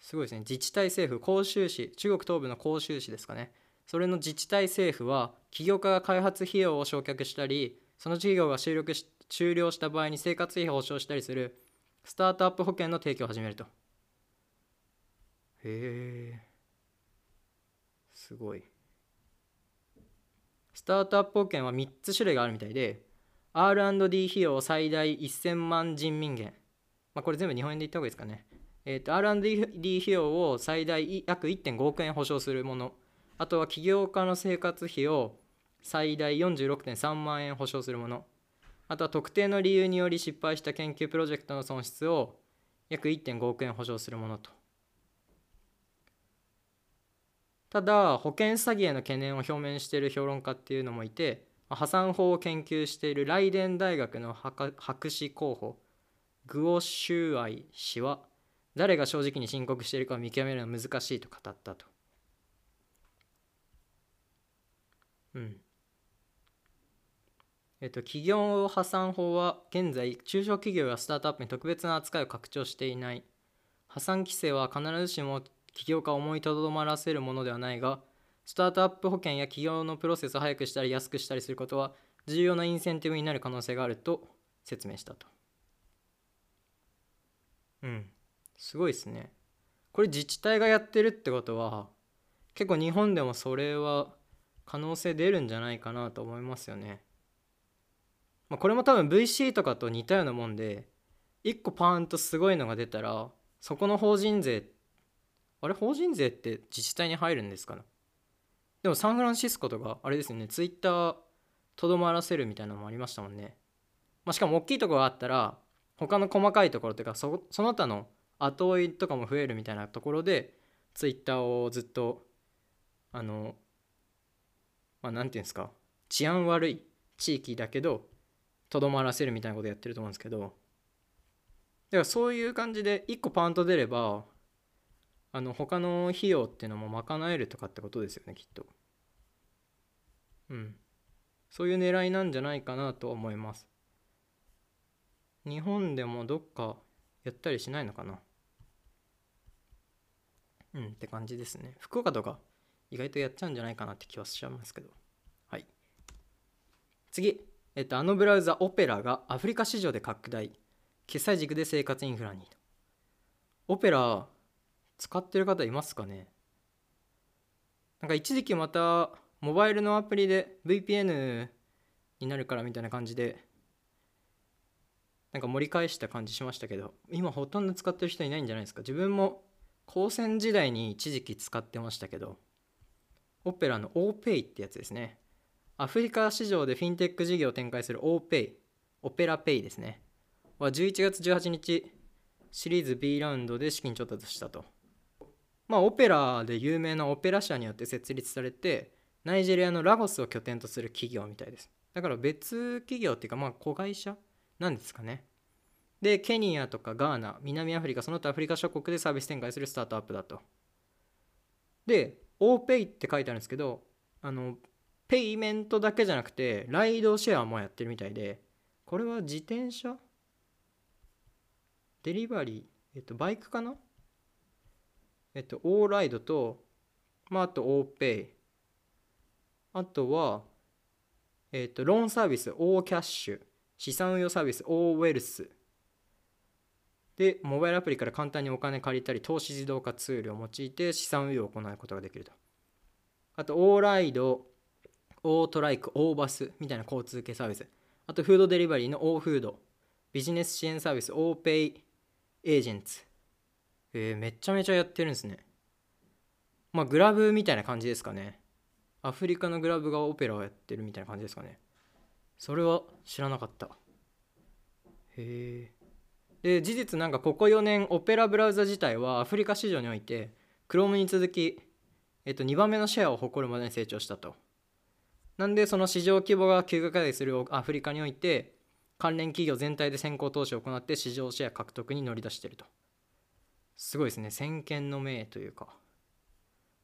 すごいですね。自治体政府広州市中国東部の広州市ですかね。それの自治体政府は起業家が開発費用を償却したりその事業が終了し終了した場合に生活費を保証したりするスタートアップ保険の提供を始めると。へえ。すごい。スタートアップ保険は3つ種類があるみたいで R&D 費用最大1000万人民元。まあこれ全部日本円で言った方がいいですかね。え、ー、と R&D 費用を最大約1.5億円保証するもの。あとは起業家の生活費を最大46.3万円保証するもの。あとは特定の理由により失敗した研究プロジェクトの損失を約1.5億円保証するものと。ただ保険詐欺への懸念を表明している評論家っていうのもいて破産法を研究しているライデン大学の博士候補グオ・シューアイ氏は誰が正直に申告しているかを見極めるのは難しいと語ったと。うん。えっと、企業破産法は現在中小企業やスタートアップに特別な扱いを拡張していない破産規制は必ずしも起業家を思いとどまらせるものではないがスタートアップ保険や企業のプロセスを早くしたり安くしたりすることは重要なインセンティブになる可能性があると説明したとうんすごいですね。これ自治体がやってるってことは結構日本でもそれは可能性出るんじゃないかなと思いますよね。まあ、これも多分 VC とかと似たようなもんで1個パーンとすごいのが出たらそこの法人税あれ法人税って自治体に入るんですかね？でもサンフランシスコとかあれですよね。ツイッターとどまらせるみたいなのもありましたもんね、まあ、しかも大きいところがあったら他の細かいところというかそその他の後追いとかも増えるみたいなところでツイッターをずっとあのまあ何て言うんですか治安悪い地域だけどとどまらせるみたいなことやってると思うんですけどだからそういう感じで1個パンと出ればあの他の費用っていうのも賄えるとかってことですよねきっと。うん。そういう狙いなんじゃないかなと思います。日本でもどっかやったりしないのかな？うんって感じですね。福岡とか意外とやっちゃうんじゃないかなって気はしちゃいますけど。はい。次。えっと、あのブラウザオペラがアフリカ市場で拡大。決済軸で生活インフラに。オペラ使ってる方いますかね？なんか一時期またモバイルのアプリで VPN になるからみたいな感じで。なんか盛り返した感じしましたけど今ほとんど使ってる人いないんじゃないですか？自分も高専時代に一時期使ってましたけどオペラの OPay ってやつですねアフリカ市場でフィンテック事業を展開する OPay、オペラペイですね。は11月18日、シリーズ B ラウンドで資金調達したと。まあ、オペラで有名なオペラ社によって設立されて、ナイジェリアのラゴスを拠点とする企業みたいです。だから別企業っていうか、まあ、子会社なんですかね。で、ケニアとかガーナ、南アフリカ、その他アフリカ諸国でサービス展開するスタートアップだと。で、OPay って書いてあるんですけど、あの、ペイメントだけじゃなくてライドシェアもやってるみたいでこれは自転車？デリバリー？えっとバイクかな？えっとオーライドとまああとオーペイ。あとはえっとローンサービスオーキャッシュ。資産運用サービスオーウェルス。でモバイルアプリから簡単にお金借りたり投資自動化ツールを用いて資産運用を行うことができるとあとオーライドオートライク、オーバスみたいな交通系サービス。あと、フードデリバリーのオーフード。ビジネス支援サービス、オーペイエージェンツ。えー、めちゃめちゃやってるんですね。まあ、グラブみたいな感じですかね。アフリカのグラブがオペラをやってるみたいな感じですかね。それは知らなかった。へえ。で、事実なんかここ4年、オペラブラウザ自体はアフリカ市場において、Chrome に続き、えっと、2番目のシェアを誇るまでに成長したと。なんでその市場規模が急拡大するアフリカにおいて関連企業全体で先行投資を行って市場シェア獲得に乗り出していると。すごいですね。先見の明というか。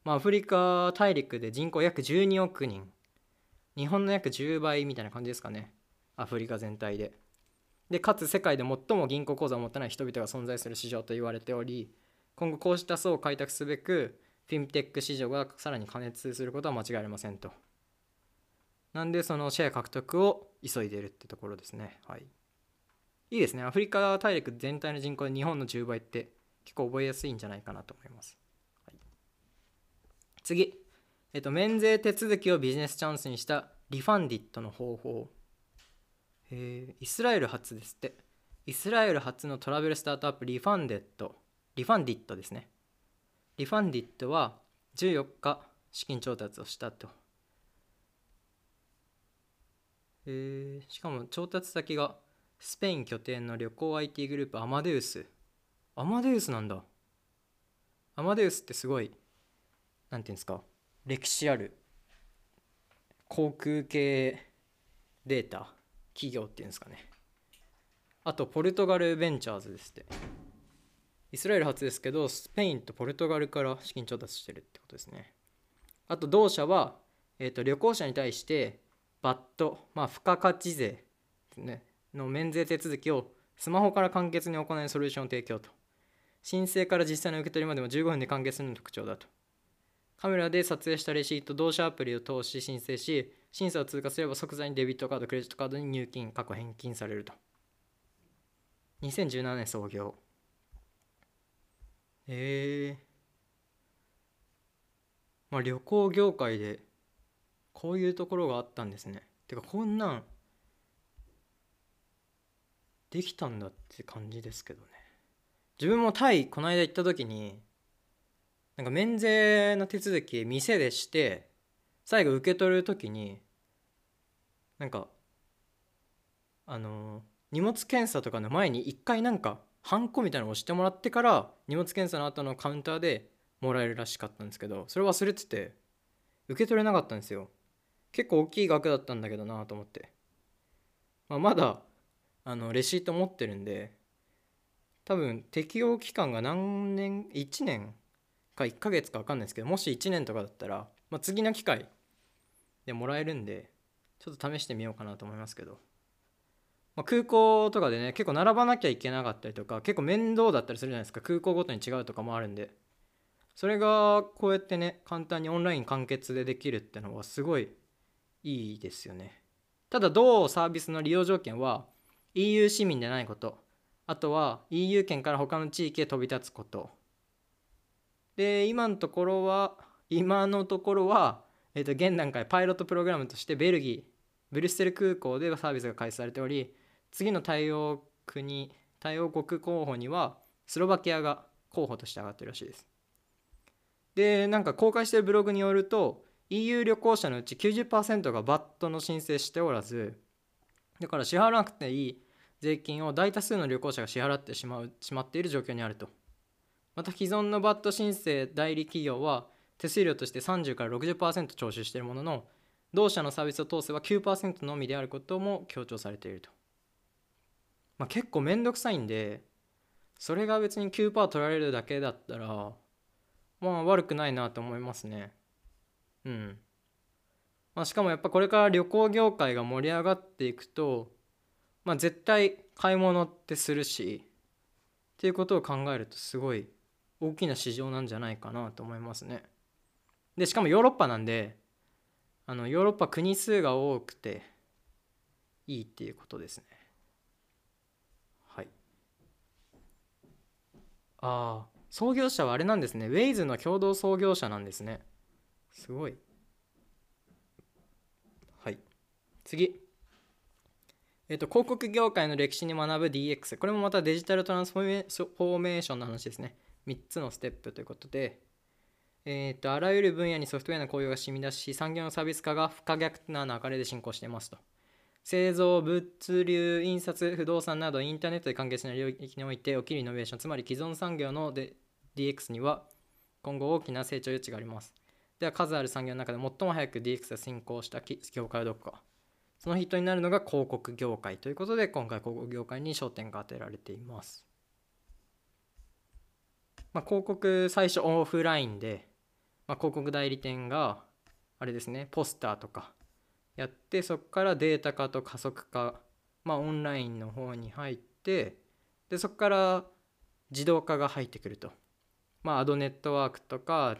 まあアフリカ大陸で人口約12億人。日本の約10倍みたいな感じですかね。アフリカ全体で。でかつ世界で最も銀行口座を持たない人々が存在する市場と言われており今後こうした層を開拓すべくフィンテック市場がさらに加熱することは間違いありませんとなんでそのシェア獲得を急いでいるってところですね。はい。いいですね。アフリカ大陸全体の人口で日本の10倍って結構覚えやすいんじゃないかなと思います。はい、次。えっと、免税手続きをビジネスチャンスにしたリファンディットの方法。えイスラエル発ですって。イスラエル初のトラベルスタートアップリファンデット。リファンディットですね。リファンディットは14日資金調達をしたとえーしかも調達先がスペイン拠点の旅行 IT グループアマデウスアマデウスなんだアマデウスってすごいなんていうんですか歴史ある航空系データ企業っていうんですかね。あとポルトガルベンチャーズですって。イスラエル初ですけどスペインとポルトガルから資金調達してるってことですね。あと同社は、えー、と旅行者に対してバット、まあ、付加価値税ね。の免税手続きをスマホから簡潔に行えるソリューションを提供と。申請から実際の受け取りまでも15分で完結するのが特徴だと。カメラで撮影したレシート同社アプリを通し申請し審査を通過すれば即座にデビットカードクレジットカードに入金過去返金されると。2017年創業。え。ー、まあ旅行業界でこういうところがあったんですね。てかこんなんできたんだって感じですけどね。自分もタイこの間行った時になんか免税の手続き店でして最後受け取る時になんかあの荷物検査とかの前に一回なんかハンコみたいなのを押してもらってから荷物検査の後のカウンターでもらえるらしかったんですけどそれ忘れてて受け取れなかったんですよ。結構大きい額だったんだけどなと思って、まあ、まだあのレシート持ってるんで多分適用期間が何年1年か1ヶ月か分かんないですけどもし1年とかだったら、まあ、次の機会でもらえるんでちょっと試してみようかなと思いますけど、まあ、空港とかでね結構並ばなきゃいけなかったりとか結構面倒だったりするじゃないですか。空港ごとに違うとかもあるんで。それがこうやってね簡単にオンライン完結でできるってのはすごいいいですよね。ただ同サービスの利用条件は EU 市民でないこと。あとは EU 圏から他の地域へ飛び立つこと。で今のところは今のところは、えー、と現段階パイロットプログラムとしてベルギーブリュッセル空港ではサービスが開始されており次の対応国対応国候補にはスロバキアが候補として上がってるらしいです。でなんか公開してるブログによると EU 旅行者のうち90%がバットの申請しておらずだから支払わなくていい税金を大多数の旅行者が支払ってしまうしまっている状況にあると。また既存のバット申請代理企業は手数料として30から60%徴収しているものの同社のサービスを通せば9%のみであることも強調されていると、まあ、結構めんどくさいんでそれが別に9%取られるだけだったらまあ悪くないなと思いますね。うん。まあ、しかもやっぱこれから旅行業界が盛り上がっていくと、まあ、絶対買い物ってするしっていうことを考えるとすごい大きな市場なんじゃないかなと思いますね。でしかもヨーロッパなんであのヨーロッパ国数が多くていいっていうことですね。はい。ああ創業者はあれなんですね。ウェイズの共同創業者なんですね。すごい。はい次えっと広告業界の歴史に学ぶ DX これもまたデジタルトランスフォーメーションの話ですね3つのステップということでえっとあらゆる分野にソフトウェアの効用が染み出し産業のサービス化が不可逆な流れで進行していますと。製造、物流、印刷、不動産などインターネットで関係する領域において起きるイノベーション、つまり既存産業の DX には今後大きな成長余地があります。では数ある産業の中で最も早く DX が進行した業界はどこか。そのヒットになるのが広告業界ということで今回広告業界に焦点が当てられています、まあ、広告最初オフラインで、まあ、広告代理店があれですねポスターとかやってそこからデータ化と加速化、まあ、オンラインの方に入ってでそこから自動化が入ってくると。まあアドネットワークとか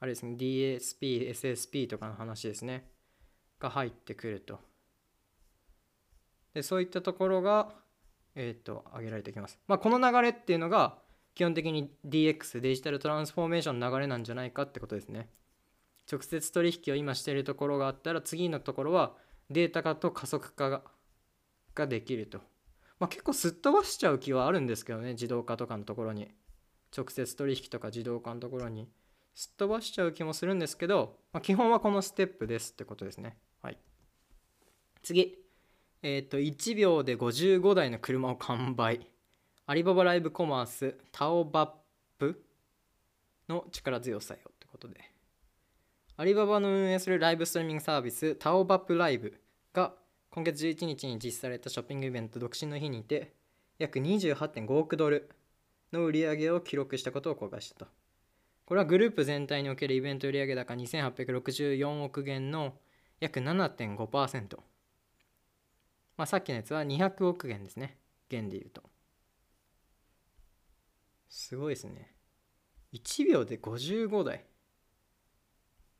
あれですね DSP、SSP とかの話ですねが入ってくると。でそういったところがえっ、ー、と挙げられてきます。まあこの流れっていうのが基本的に DX デジタルトランスフォーメーションの流れなんじゃないかってことですね直接取引を今しているところがあったら次のところはデータ化と加速化がができると、まあ、結構すっ飛ばしちゃう気はあるんですけどね自動化とかのところに直接取引とか自動化のところにすっ飛ばしちゃう気もするんですけど、まあ、基本はこのステップですってことですね。はい。次。えっ、と1秒で55台の車を完売アリババライブコマースタオバップの力強さよってことで。アリババの運営するライブストリーミングサービスタオバップライブが今月11日に実施されたショッピングイベント独身の日にて約28.5億ドルの売り上げを記録したことを公開したと。これはグループ全体におけるイベント売上高2864億元の約7.5%まあさっきのやつは200億元ですね。元で言うと。すごいですね。1秒で55台。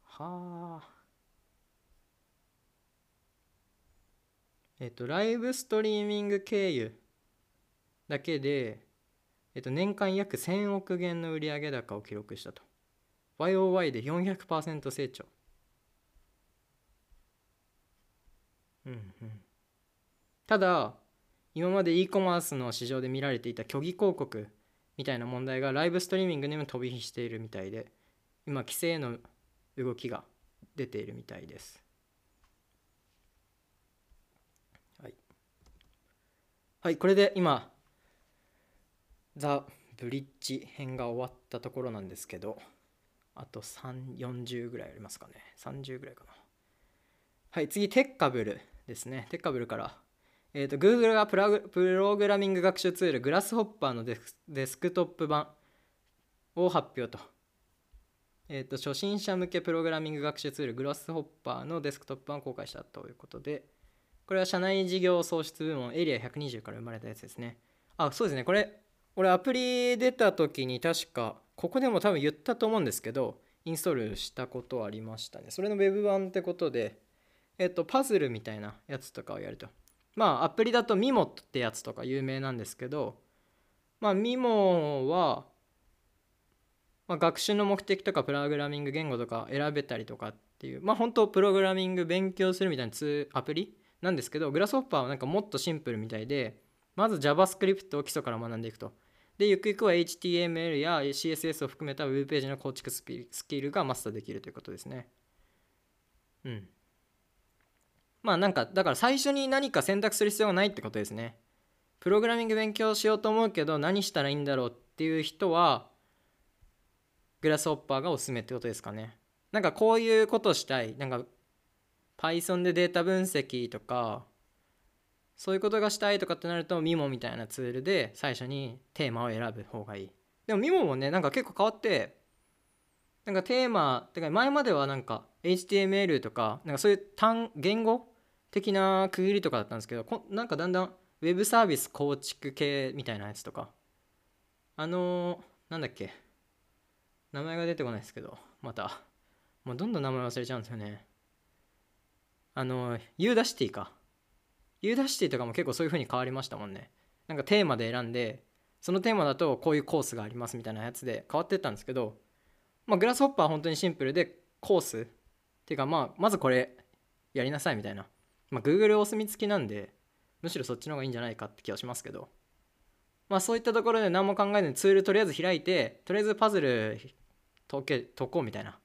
はあ。えっとライブストリーミング経由だけで、えっと、年間約1000億元の売上高を記録したと。YOY で400%成長。うんうん。ただ今まで e コマースの市場で見られていた虚偽広告みたいな問題がライブストリーミングにも飛び火しているみたいで今規制の動きが出ているみたいです。はい。はいこれで今ザ・ブリッジ編が終わったところなんですけどあと340ぐらいありますかね。30ぐらいかな。はい次テッカブルですね。テッカブルからえーと、Google がプログラミング学習ツールグラスホッパーのデスデスクトップ版を発表と,、えーと。初心者向けプログラミング学習ツールグラスホッパーのデスクトップ版を公開したということでこれは社内事業創出部門エリア120から生まれたやつですね。あそうですね。これ俺アプリ出た時に確かここでも多分言ったと思うんですけどインストールしたことありましたね。それの Web 版ってことでえっとパズルみたいなやつとかをやると。まあアプリだとミモってやつとか有名なんですけどまあミモは、まあ、学習の目的とかプログラミング言語とか選べたりとかっていうまあ本当プログラミング勉強するみたいなアプリなんですけどグラスホッパーはなんかもっとシンプルみたいでまず JavaScript を基礎から学んでいくと。でゆくゆくは HTML や CSS を含めた Web ページの構築スキルがマスターできるということですね。うん。まあなんかだから最初に何か選択する必要がないってことですね。プログラミング勉強しようと思うけど何したらいいんだろうっていう人はグラスホッパーがおすすめってことですかね。なんかこういうことしたい。なんか Python でデータ分析とかそういうことがしたいとかってなると MIMO みたいなツールで最初にテーマを選ぶ方がいい。でも MIMO もねなんか結構変わってなんかテーマてか前まではなんか HTML とかなんかそういう単言語的な区切りとかだったんですけどこなんかだんだんウェブサービス構築系みたいなやつとか。あのー、なんだっけ。名前が出てこないですけどまた。もうどんどん名前忘れちゃうんですよね。あのー、ユーダシティか。ユーダシティとかも結構そういう風に変わりましたもんね。なんかテーマで選んでそのテーマだとこういうコースがありますみたいなやつで変わってったんですけどまあグラスホッパーは本当にシンプルでコースっていうかまあまずこれやりなさいみたいな。まあ、Google お墨付きなんでむしろそっちの方がいいんじゃないかって気はしますけど。まあそういったところで何も考えずにツールとりあえず開いてとりあえずパズル解け解こうみたいな。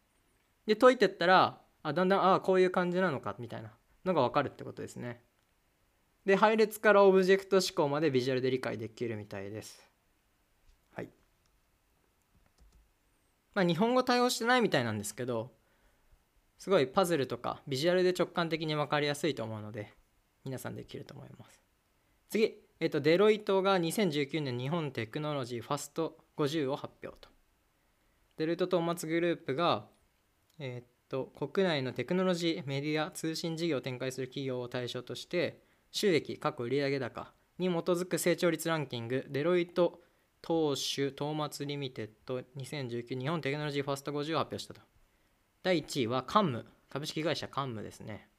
で解いてったらあだんだんああこういう感じなのかみたいな。のが分かるってことですね。で配列からオブジェクト思考までビジュアルで理解できるみたいですはいまあ日本語対応してないみたいなんですけどすごいパズルとかビジュアルで直感的に分かりやすいと思うので皆さんできると思います。次、えっと、デロイトが2019年日本テクノロジーファスト50を発表と。デロイトトーマツグループがえっと国内のテクノロジーメディア通信事業を展開する企業を対象として収益過去売上高に基づく成長率ランキングデロイトトウシュトーマツリミテッド2019日本テクノロジーファスト50を発表したと。第1位はカンム株式会社カンムですね。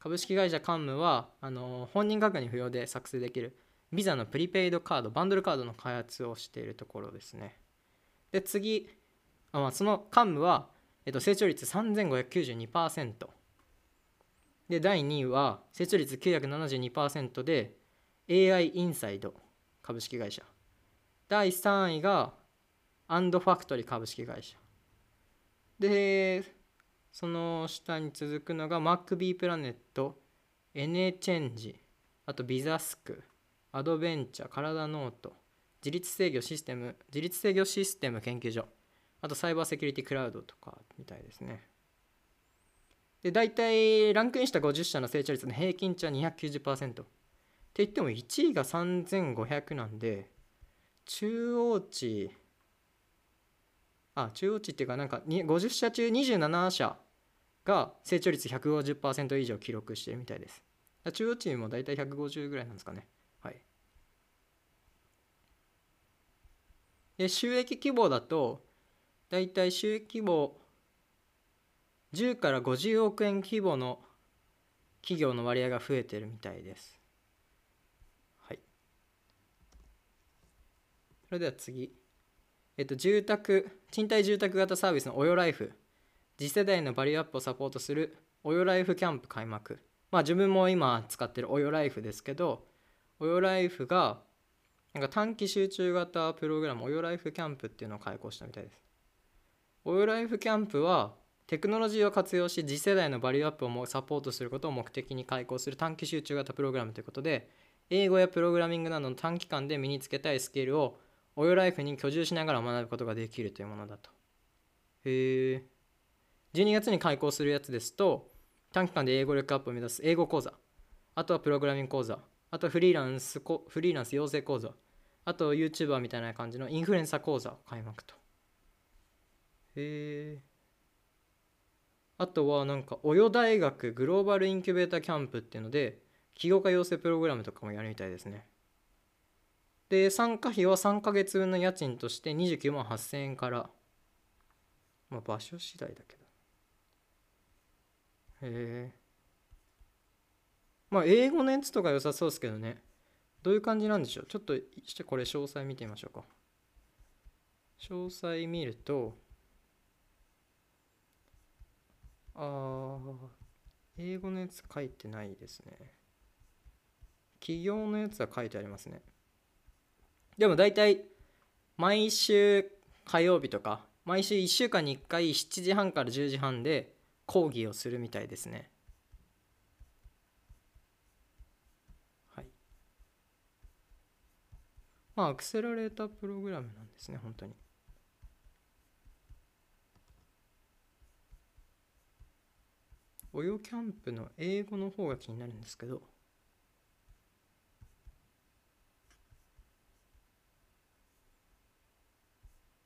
株式会社カンムはあの本人確認不要で作成できるビザのプリペイドカードバンドルカードの開発をしているところですね。で次あ、まあ、そのカンムは、えっと、成長率3592%で第2位は成長率972%で AI インサイド株式会社。第3位がアンドファクトリー株式会社。でその下に続くのが MacB プラネットエネチェンジあとビザスクアドベンチャー体ノート自律制御システム自律制御システム研究所あとサイバーセキュリティクラウドとかみたいですね。で大体ランクインした50社の成長率の平均値は290%って言っても1位が3500なんで中央値。あ中央値っていうかなんか50社中27社が成長率150%以上記録してるみたいです。中央値も大体150ぐらいなんですかね。はい。で収益規模だと大体収益規模10から50億円規模の企業の割合が増えてるみたいですはいそれでは次えっと、住宅、賃貸住宅型サービスのオヨライフ、次世代のバリューアップをサポートするオヨライフキャンプ開幕。まあ自分も今使ってるオヨライフですけど、オヨライフがなんか短期集中型プログラム、オヨライフキャンプっていうのを開講したみたいです。オヨライフキャンプはテクノロジーを活用し次世代のバリューアップをサポートすることを目的に開講する短期集中型プログラムということで、英語やプログラミングなどの短期間で身につけたいスキルをオヨライフに居住しながら学ぶことができるというものだと。へえ。12月に開講するやつですと、短期間で英語力アップを目指す英語講座、あとはプログラミング講座、あとはフリーランスフリーランス養成講座、あと YouTuber みたいな感じのインフルエンサー講座を開幕と。へえ。あとはなんか、およ大学グローバルインキュベーターキャンプっていうので、起業家養成プログラムとかもやるみたいですね。で、参加費は3ヶ月分の家賃として29万8000円から、まあ場所次第だけど。へえ。まあ英語のやつとか良さそうですけどね。どういう感じなんでしょう？ちょっとしてこれ詳細見てみましょうか。詳細見ると、ああ、英語のやつ書いてないですね。企業のやつは書いてありますね。でも大体毎週火曜日とか毎週1週間に1回7時半から10時半で講義をするみたいですね。はい。まあアクセラレータープログラムなんですね本当に。およキャンプの英語の方が気になるんですけど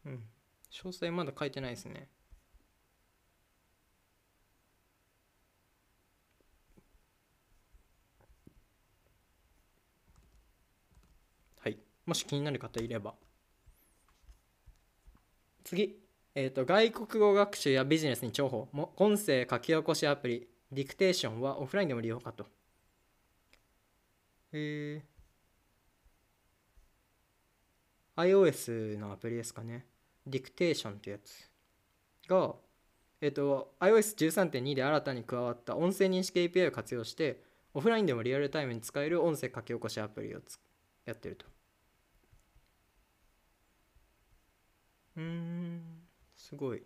うん。詳細まだ書いてないですね。はい。もし気になる方いれば。次。えっ、ー、と、外国語学習やビジネスに重宝。も音声書き起こしアプリ、ディクテーションはオフラインでも利用かと。へえ。iOS のアプリですかね。ディクテーションってやつが、えっと、iOS13.2 で新たに加わった音声認識 API を活用して、オフラインでもリアルタイムに使える音声書き起こしアプリをやってると。うん、すごい。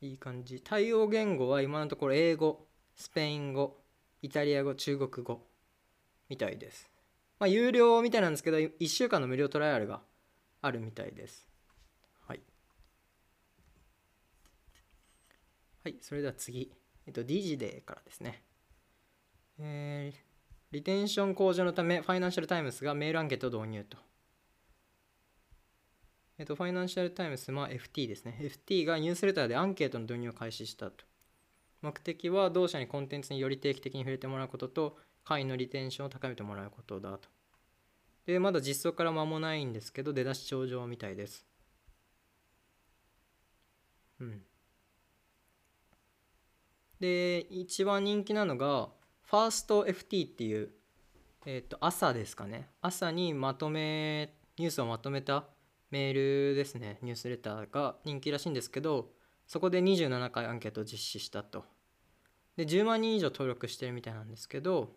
いい感じ。対応言語は今のところ英語、スペイン語、イタリア語、中国語みたいです。まあ、有料みたいなんですけど、1週間の無料トライアルがあるみたいです。い、それでは次。えっと、 DIGIDAY からですね。えー、リテンション向上のため、ファイナンシャルタイムズがメールアンケートを導入と。えっと、ファイナンシャルタイムズは FT ですね。FT がニュースレターでアンケートの導入を開始したと。目的は同社にコンテンツにより定期的に触れてもらうことと、会員のリテンションを高めてもらうことだと。で、まだ実装から間もないんですけど、出だし上々みたいです。うん。で一番人気なのがファースト FT っていう、えー、と朝ですかね。朝にまとめニュースをまとめたメールですね。ニュースレターが人気らしいんですけどそこで27回アンケートを実施したと。で10万人以上登録してるみたいなんですけど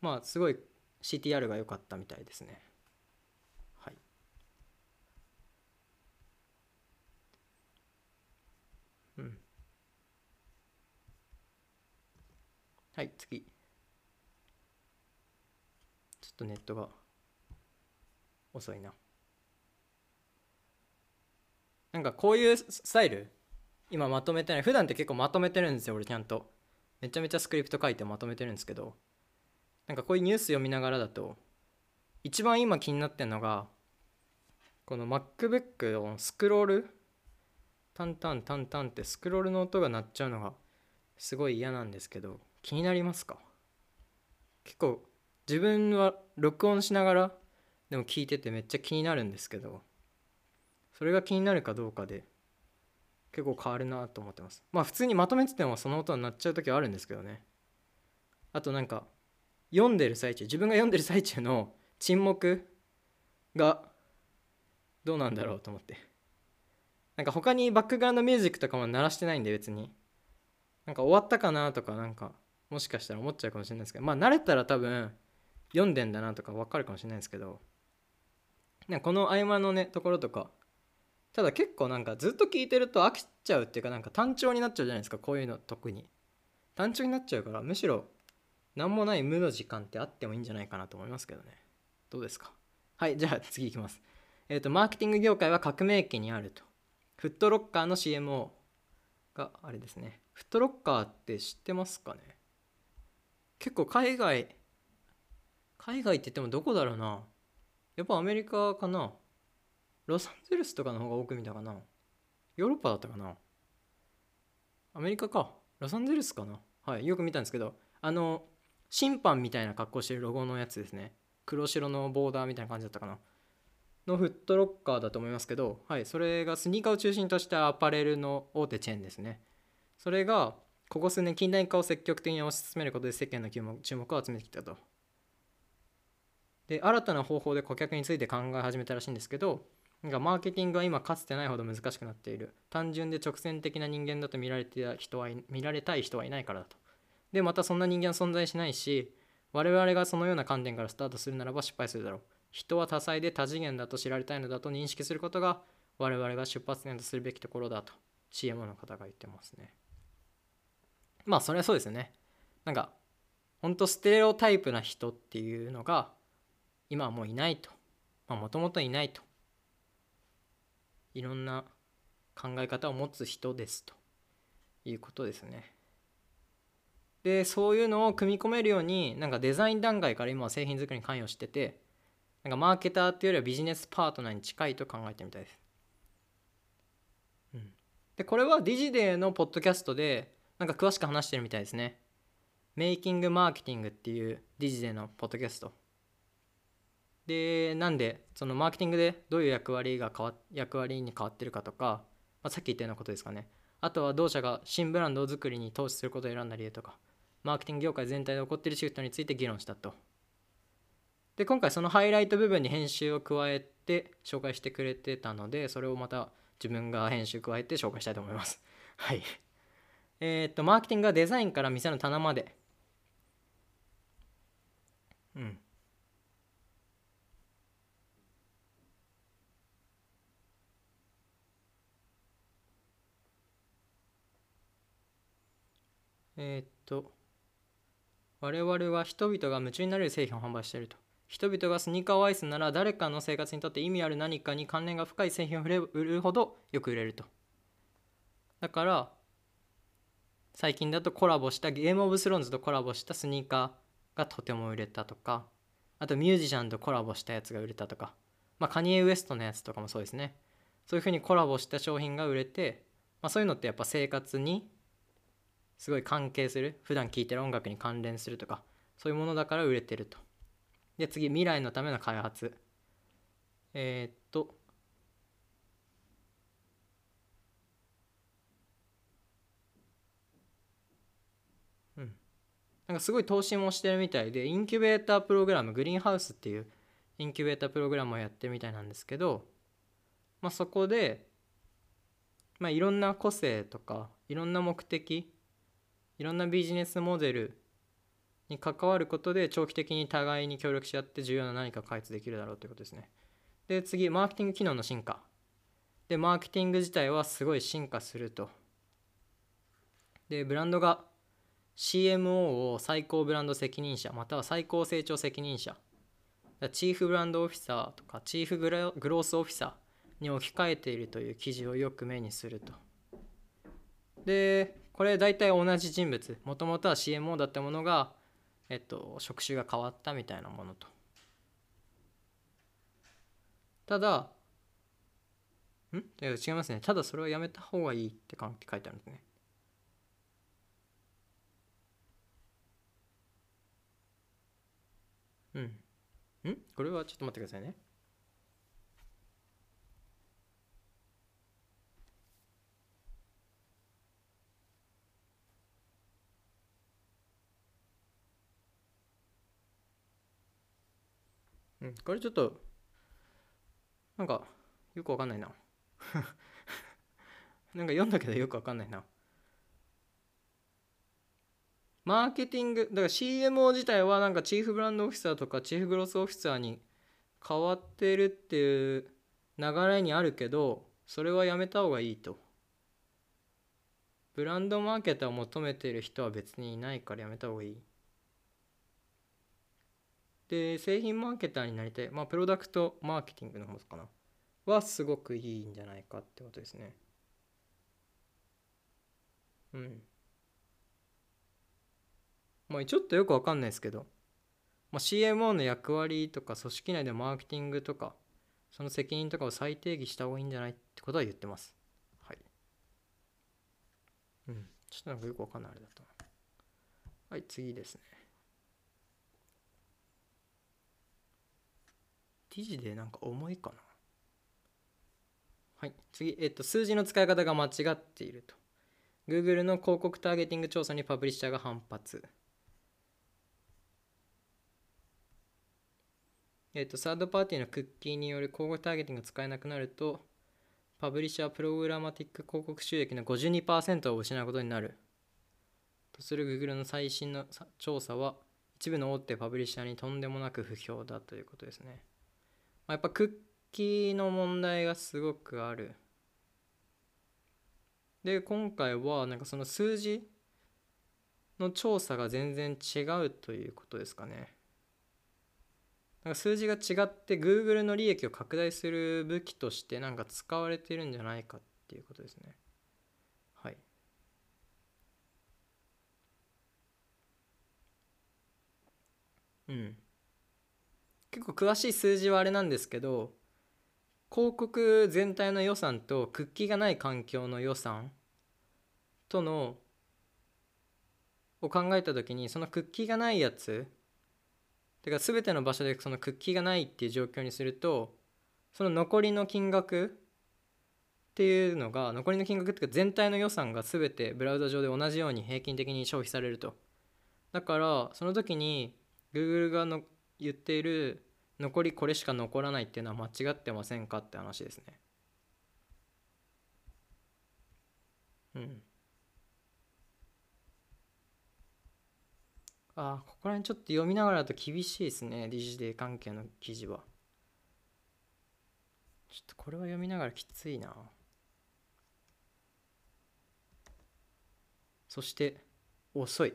まあすごい CTR が良かったみたいですねはいうんはい、次。ちょ。っとネットが遅いな。なんかこういうスタイル？今まとめてない。普段って結構まとめてるんですよ俺ちゃんと。めちゃめちゃスクリプト書いてまとめてるんですけど。なんかこういうニュース読みながらだと一番今気になってるのがこの MacBook のスクロール？タンタンタンタンってスクロールの音が鳴っちゃうのがすごい嫌なんですけど。気になりますか？結構自分は録音しながらでも聞いててめっちゃ気になるんですけどそれが気になるかどうかで結構変わるなと思ってます。まあ普通にまとめててもその音になっちゃう時はあるんですけどね。あとなんか読んでる最中自分が読んでる最中の沈黙がどうなんだろうと思って。なんか他にバックグラウンドミュージックとかも鳴らしてないんで別に。なんか終わったかなとかなんかもしかしたら思っちゃうかもしれないですけどまあ慣れたら多分読んでんだなとか分かるかもしれないですけどなこの合間のねところとかただ結構なんかずっと聞いてると飽きちゃうっていうかなんか単調になっちゃうじゃないですかこういうの特に。単調になっちゃうからむしろ何もない無の時間ってあってもいいんじゃないかなと思いますけどね。どうですか？はいじゃあ次いきます。えっ、ー、とマーケティング業界は革命期にあると。フットロッカーの CMO があれですね。フットロッカーって知ってますかね？結構海外海外って言ってもどこだろうな。やっぱアメリカかな。ロサンゼルスとかの方が多く見たかな。ヨーロッパだったかな。アメリカか。ロサンゼルスかな。はいよく見たんですけど。あの審判みたいな格好してるロゴのやつですね。黒白のボーダーみたいな感じだったかな。のフットロッカーだと思いますけど、はい、それがスニーカーを中心としたアパレルの大手チェーンですね。それがここ数年近代化を積極的に推し進めることで世間の注目を集めてきたと。で新たな方法で顧客について考え始めたらしいんですけどなんかマーケティングは今かつてないほど難しくなっている。単純で直線的な人間だと見られてた人は見られたい人はいないからだと。でまたそんな人間は存在しないし我々がそのような観点からスタートするならば失敗するだろう。人は多彩で多次元だと知られたいのだと認識することが我々が出発点とするべきところだと。CMO の方が言ってますね。まあそれはそうですよね。なんかほんとステレオタイプな人っていうのが今はもういないと。もともといないと。いろんな考え方を持つ人ですということですね。でそういうのを組み込めるようになんかデザイン段階から今は製品作りに関与しててなんかマーケターっていうよりはビジネスパートナーに近いと考えてみたいです。うん、でこれはディジデーのポッドキャストでなんか詳しく話してるみたいですね。メイキングマーケティングっていうディジデのポッドキャスト。でなんでそのマーケティングでどういう役割が変わ役割に変わってるかとか、まあ、さっき言ったようなことですかね。あとは同社が新ブランド作りに投資することを選んだ理由とか、マーケティング業界全体で起こっているシフトについて議論したと。で今回そのハイライト部分に編集を加えて紹介してくれてたのでそれをまた自分が編集加えて紹介したいと思いますはいえー、っとマーケティングはデザインから店の棚まで。うん。えー、っと我々は人々が夢中になれる製品を販売していると。人々がスニーカーを愛すなら誰かの生活にとって意味ある何かに関連が深い製品を売るほどよく売れると。だから最近だとコラボしたゲームオブスローンズとコラボしたスニーカーがとても売れたとかあとミュージシャンとコラボしたやつが売れたとかまあカニエ・ウエストのやつとかもそうですね。そういうふうにコラボした商品が売れて、まあ、そういうのってやっぱ生活にすごい関係する普段聴いてる音楽に関連するとかそういうものだから売れてると。で次未来のための開発。えー、っとうんなんかすごい投資もしてるみたいでインキュベータープログラムグリーンハウスっていうインキュベータープログラムをやってるみたいなんですけど、まあ、そこで、まあ、いろんな個性とかいろんな目的いろんなビジネスモデルに関わることで長期的に互いに協力し合って重要な何か開発できるだろうということですね。で次マーケティング機能の進化。でマーケティング自体はすごい進化すると。でブランドが CMO を最高ブランド責任者または最高成長責任者チーフブランドオフィサーとかチーフグロースオフィサーに置き換えているという記事をよく目にすると。でこれ大体同じ人物もともとは CMO だったものが、えっと、職種が変わったみたいなものと。ただん？違いますねただそれはやめた方がいいって書いてあるんですね。うん。ん？これはちょっと待ってくださいね。うん、これちょっと、なんか、よくわかんないな。なんか読んだけどよくわかんないな。マーケティング、だから CMO 自体はなんかチーフブランドオフィサーとかチーフグロスオフィサーに変わってるっていう流れにあるけど、それはやめた方がいいと。ブランドマーケターを求めてる人は別にいないからやめた方がいい。で、製品マーケターになりたい。まあ、プロダクトマーケティングの方かな。はすごくいいんじゃないかってことですね。うん。まあちょっとよくわかんないですけど、まあ、CMO の役割とか組織内でマーケティングとかその責任とかを再定義した方がいいんじゃないってことは言ってます。はい。うん。ちょっとなんかよくわかんないあれだったな。はい、次ですね。記事でなんか重いかな。はい、次、えっと、数字の使い方が間違っていると。Google の広告ターゲティング調査にパブリッシャーが反発。えっ、と、サードパーティーのクッキーによる広告ターゲティングが使えなくなると、パブリッシャープログラマティック広告収益の52%を失うことになる。とする Google の最新の調査は、一部の大手パブリッシャーにとんでもなく不評だということですね。まあ、やっぱクッキーの問題がすごくある。で、今回はなんかその数字の調査が全然違うということですかね。なんか数字が違って Google の利益を拡大する武器としてなんか使われてるんじゃないかっていうことですね。はい。うん。結構詳しい数字はあれなんですけど広告全体の予算とクッキーがない環境の予算とのを考えた時にそのクッキーがないやつてか全ての場所でそのクッキーがないっていう状況にするとその残りの金額っていうのが残りの金額っていうか全体の予算が全てブラウザ上で同じように平均的に消費されると。だからその時に Google がの言っている残りこれしか残らないっていうのは間違ってませんかって話ですね。うん。あここら辺ちょっと読みながらだと厳しいですね。デジデー関係の記事は。ちょっとこれは読みながらきついな。そして、遅い。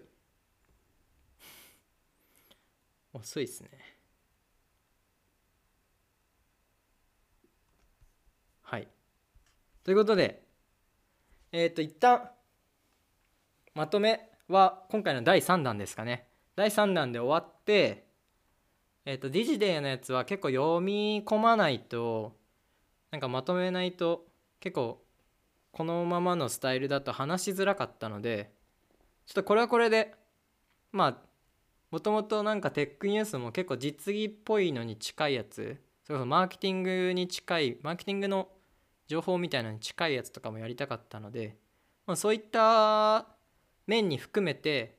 遅いですね。はい。ということで、えっ、ー、と、一旦、まとめは今回の第3弾ですかね。第3弾で終わってえっ、ー、とディジデーのやつは結構読み込まないとなんかまとめないと結構このままのスタイルだと話しづらかったのでちょっとこれはこれでまあもともとなんかテックニュースも結構実技っぽいのに近いやつそれこそマーケティングに近いマーケティングの情報みたいなのに近いやつとかもやりたかったので、まあ、そういった面に含めて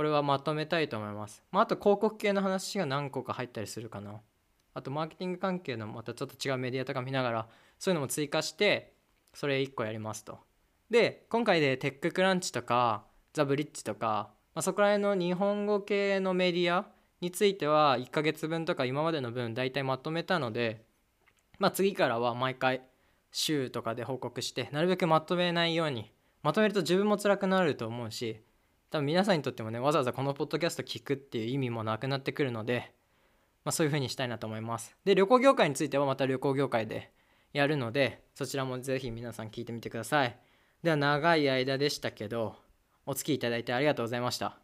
これはまとめたいと思います。まあ、あと広告系の話が何個か入ったりするかな。あとマーケティング関係のまたちょっと違うメディアとか見ながらそういうのも追加してそれ1個やりますと。で今回でテッククランチとかザ・ブリッジとか、まあ、そこら辺の日本語系のメディアについては1ヶ月分とか今までの分大体まとめたので、まあ、次からは毎回週とかで報告してなるべくまとめないようにまとめると自分も辛くなると思うし多分皆さんにとってもねわざわざこのポッドキャスト聞くっていう意味もなくなってくるのでまあ、そういう風にしたいなと思います。で旅行業界についてはまた旅行業界でやるのでそちらもぜひ皆さん聞いてみてください。では長い間でしたけどお付きいただいてありがとうございました。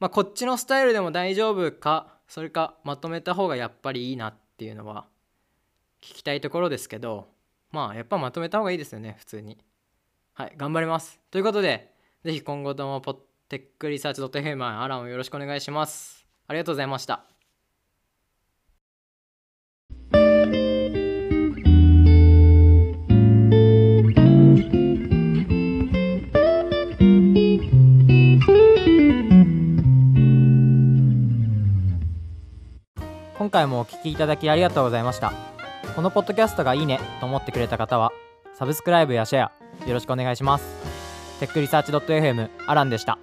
まあ、こっちのスタイルでも大丈夫かそれかまとめた方がやっぱりいいなっていうのは聞きたいところですけどまあやっぱまとめた方がいいですよね普通に。はい頑張ります。ということでぜひ今後ともポッテックリサーチ .fm アランをよろしくお願いします。ありがとうございました。今回もお聞きいただきありがとうございました。このポッドキャストがいいねと思ってくれた方はサブスクライブやシェアよろしくお願いします。テックリサーチ .fm アランでした。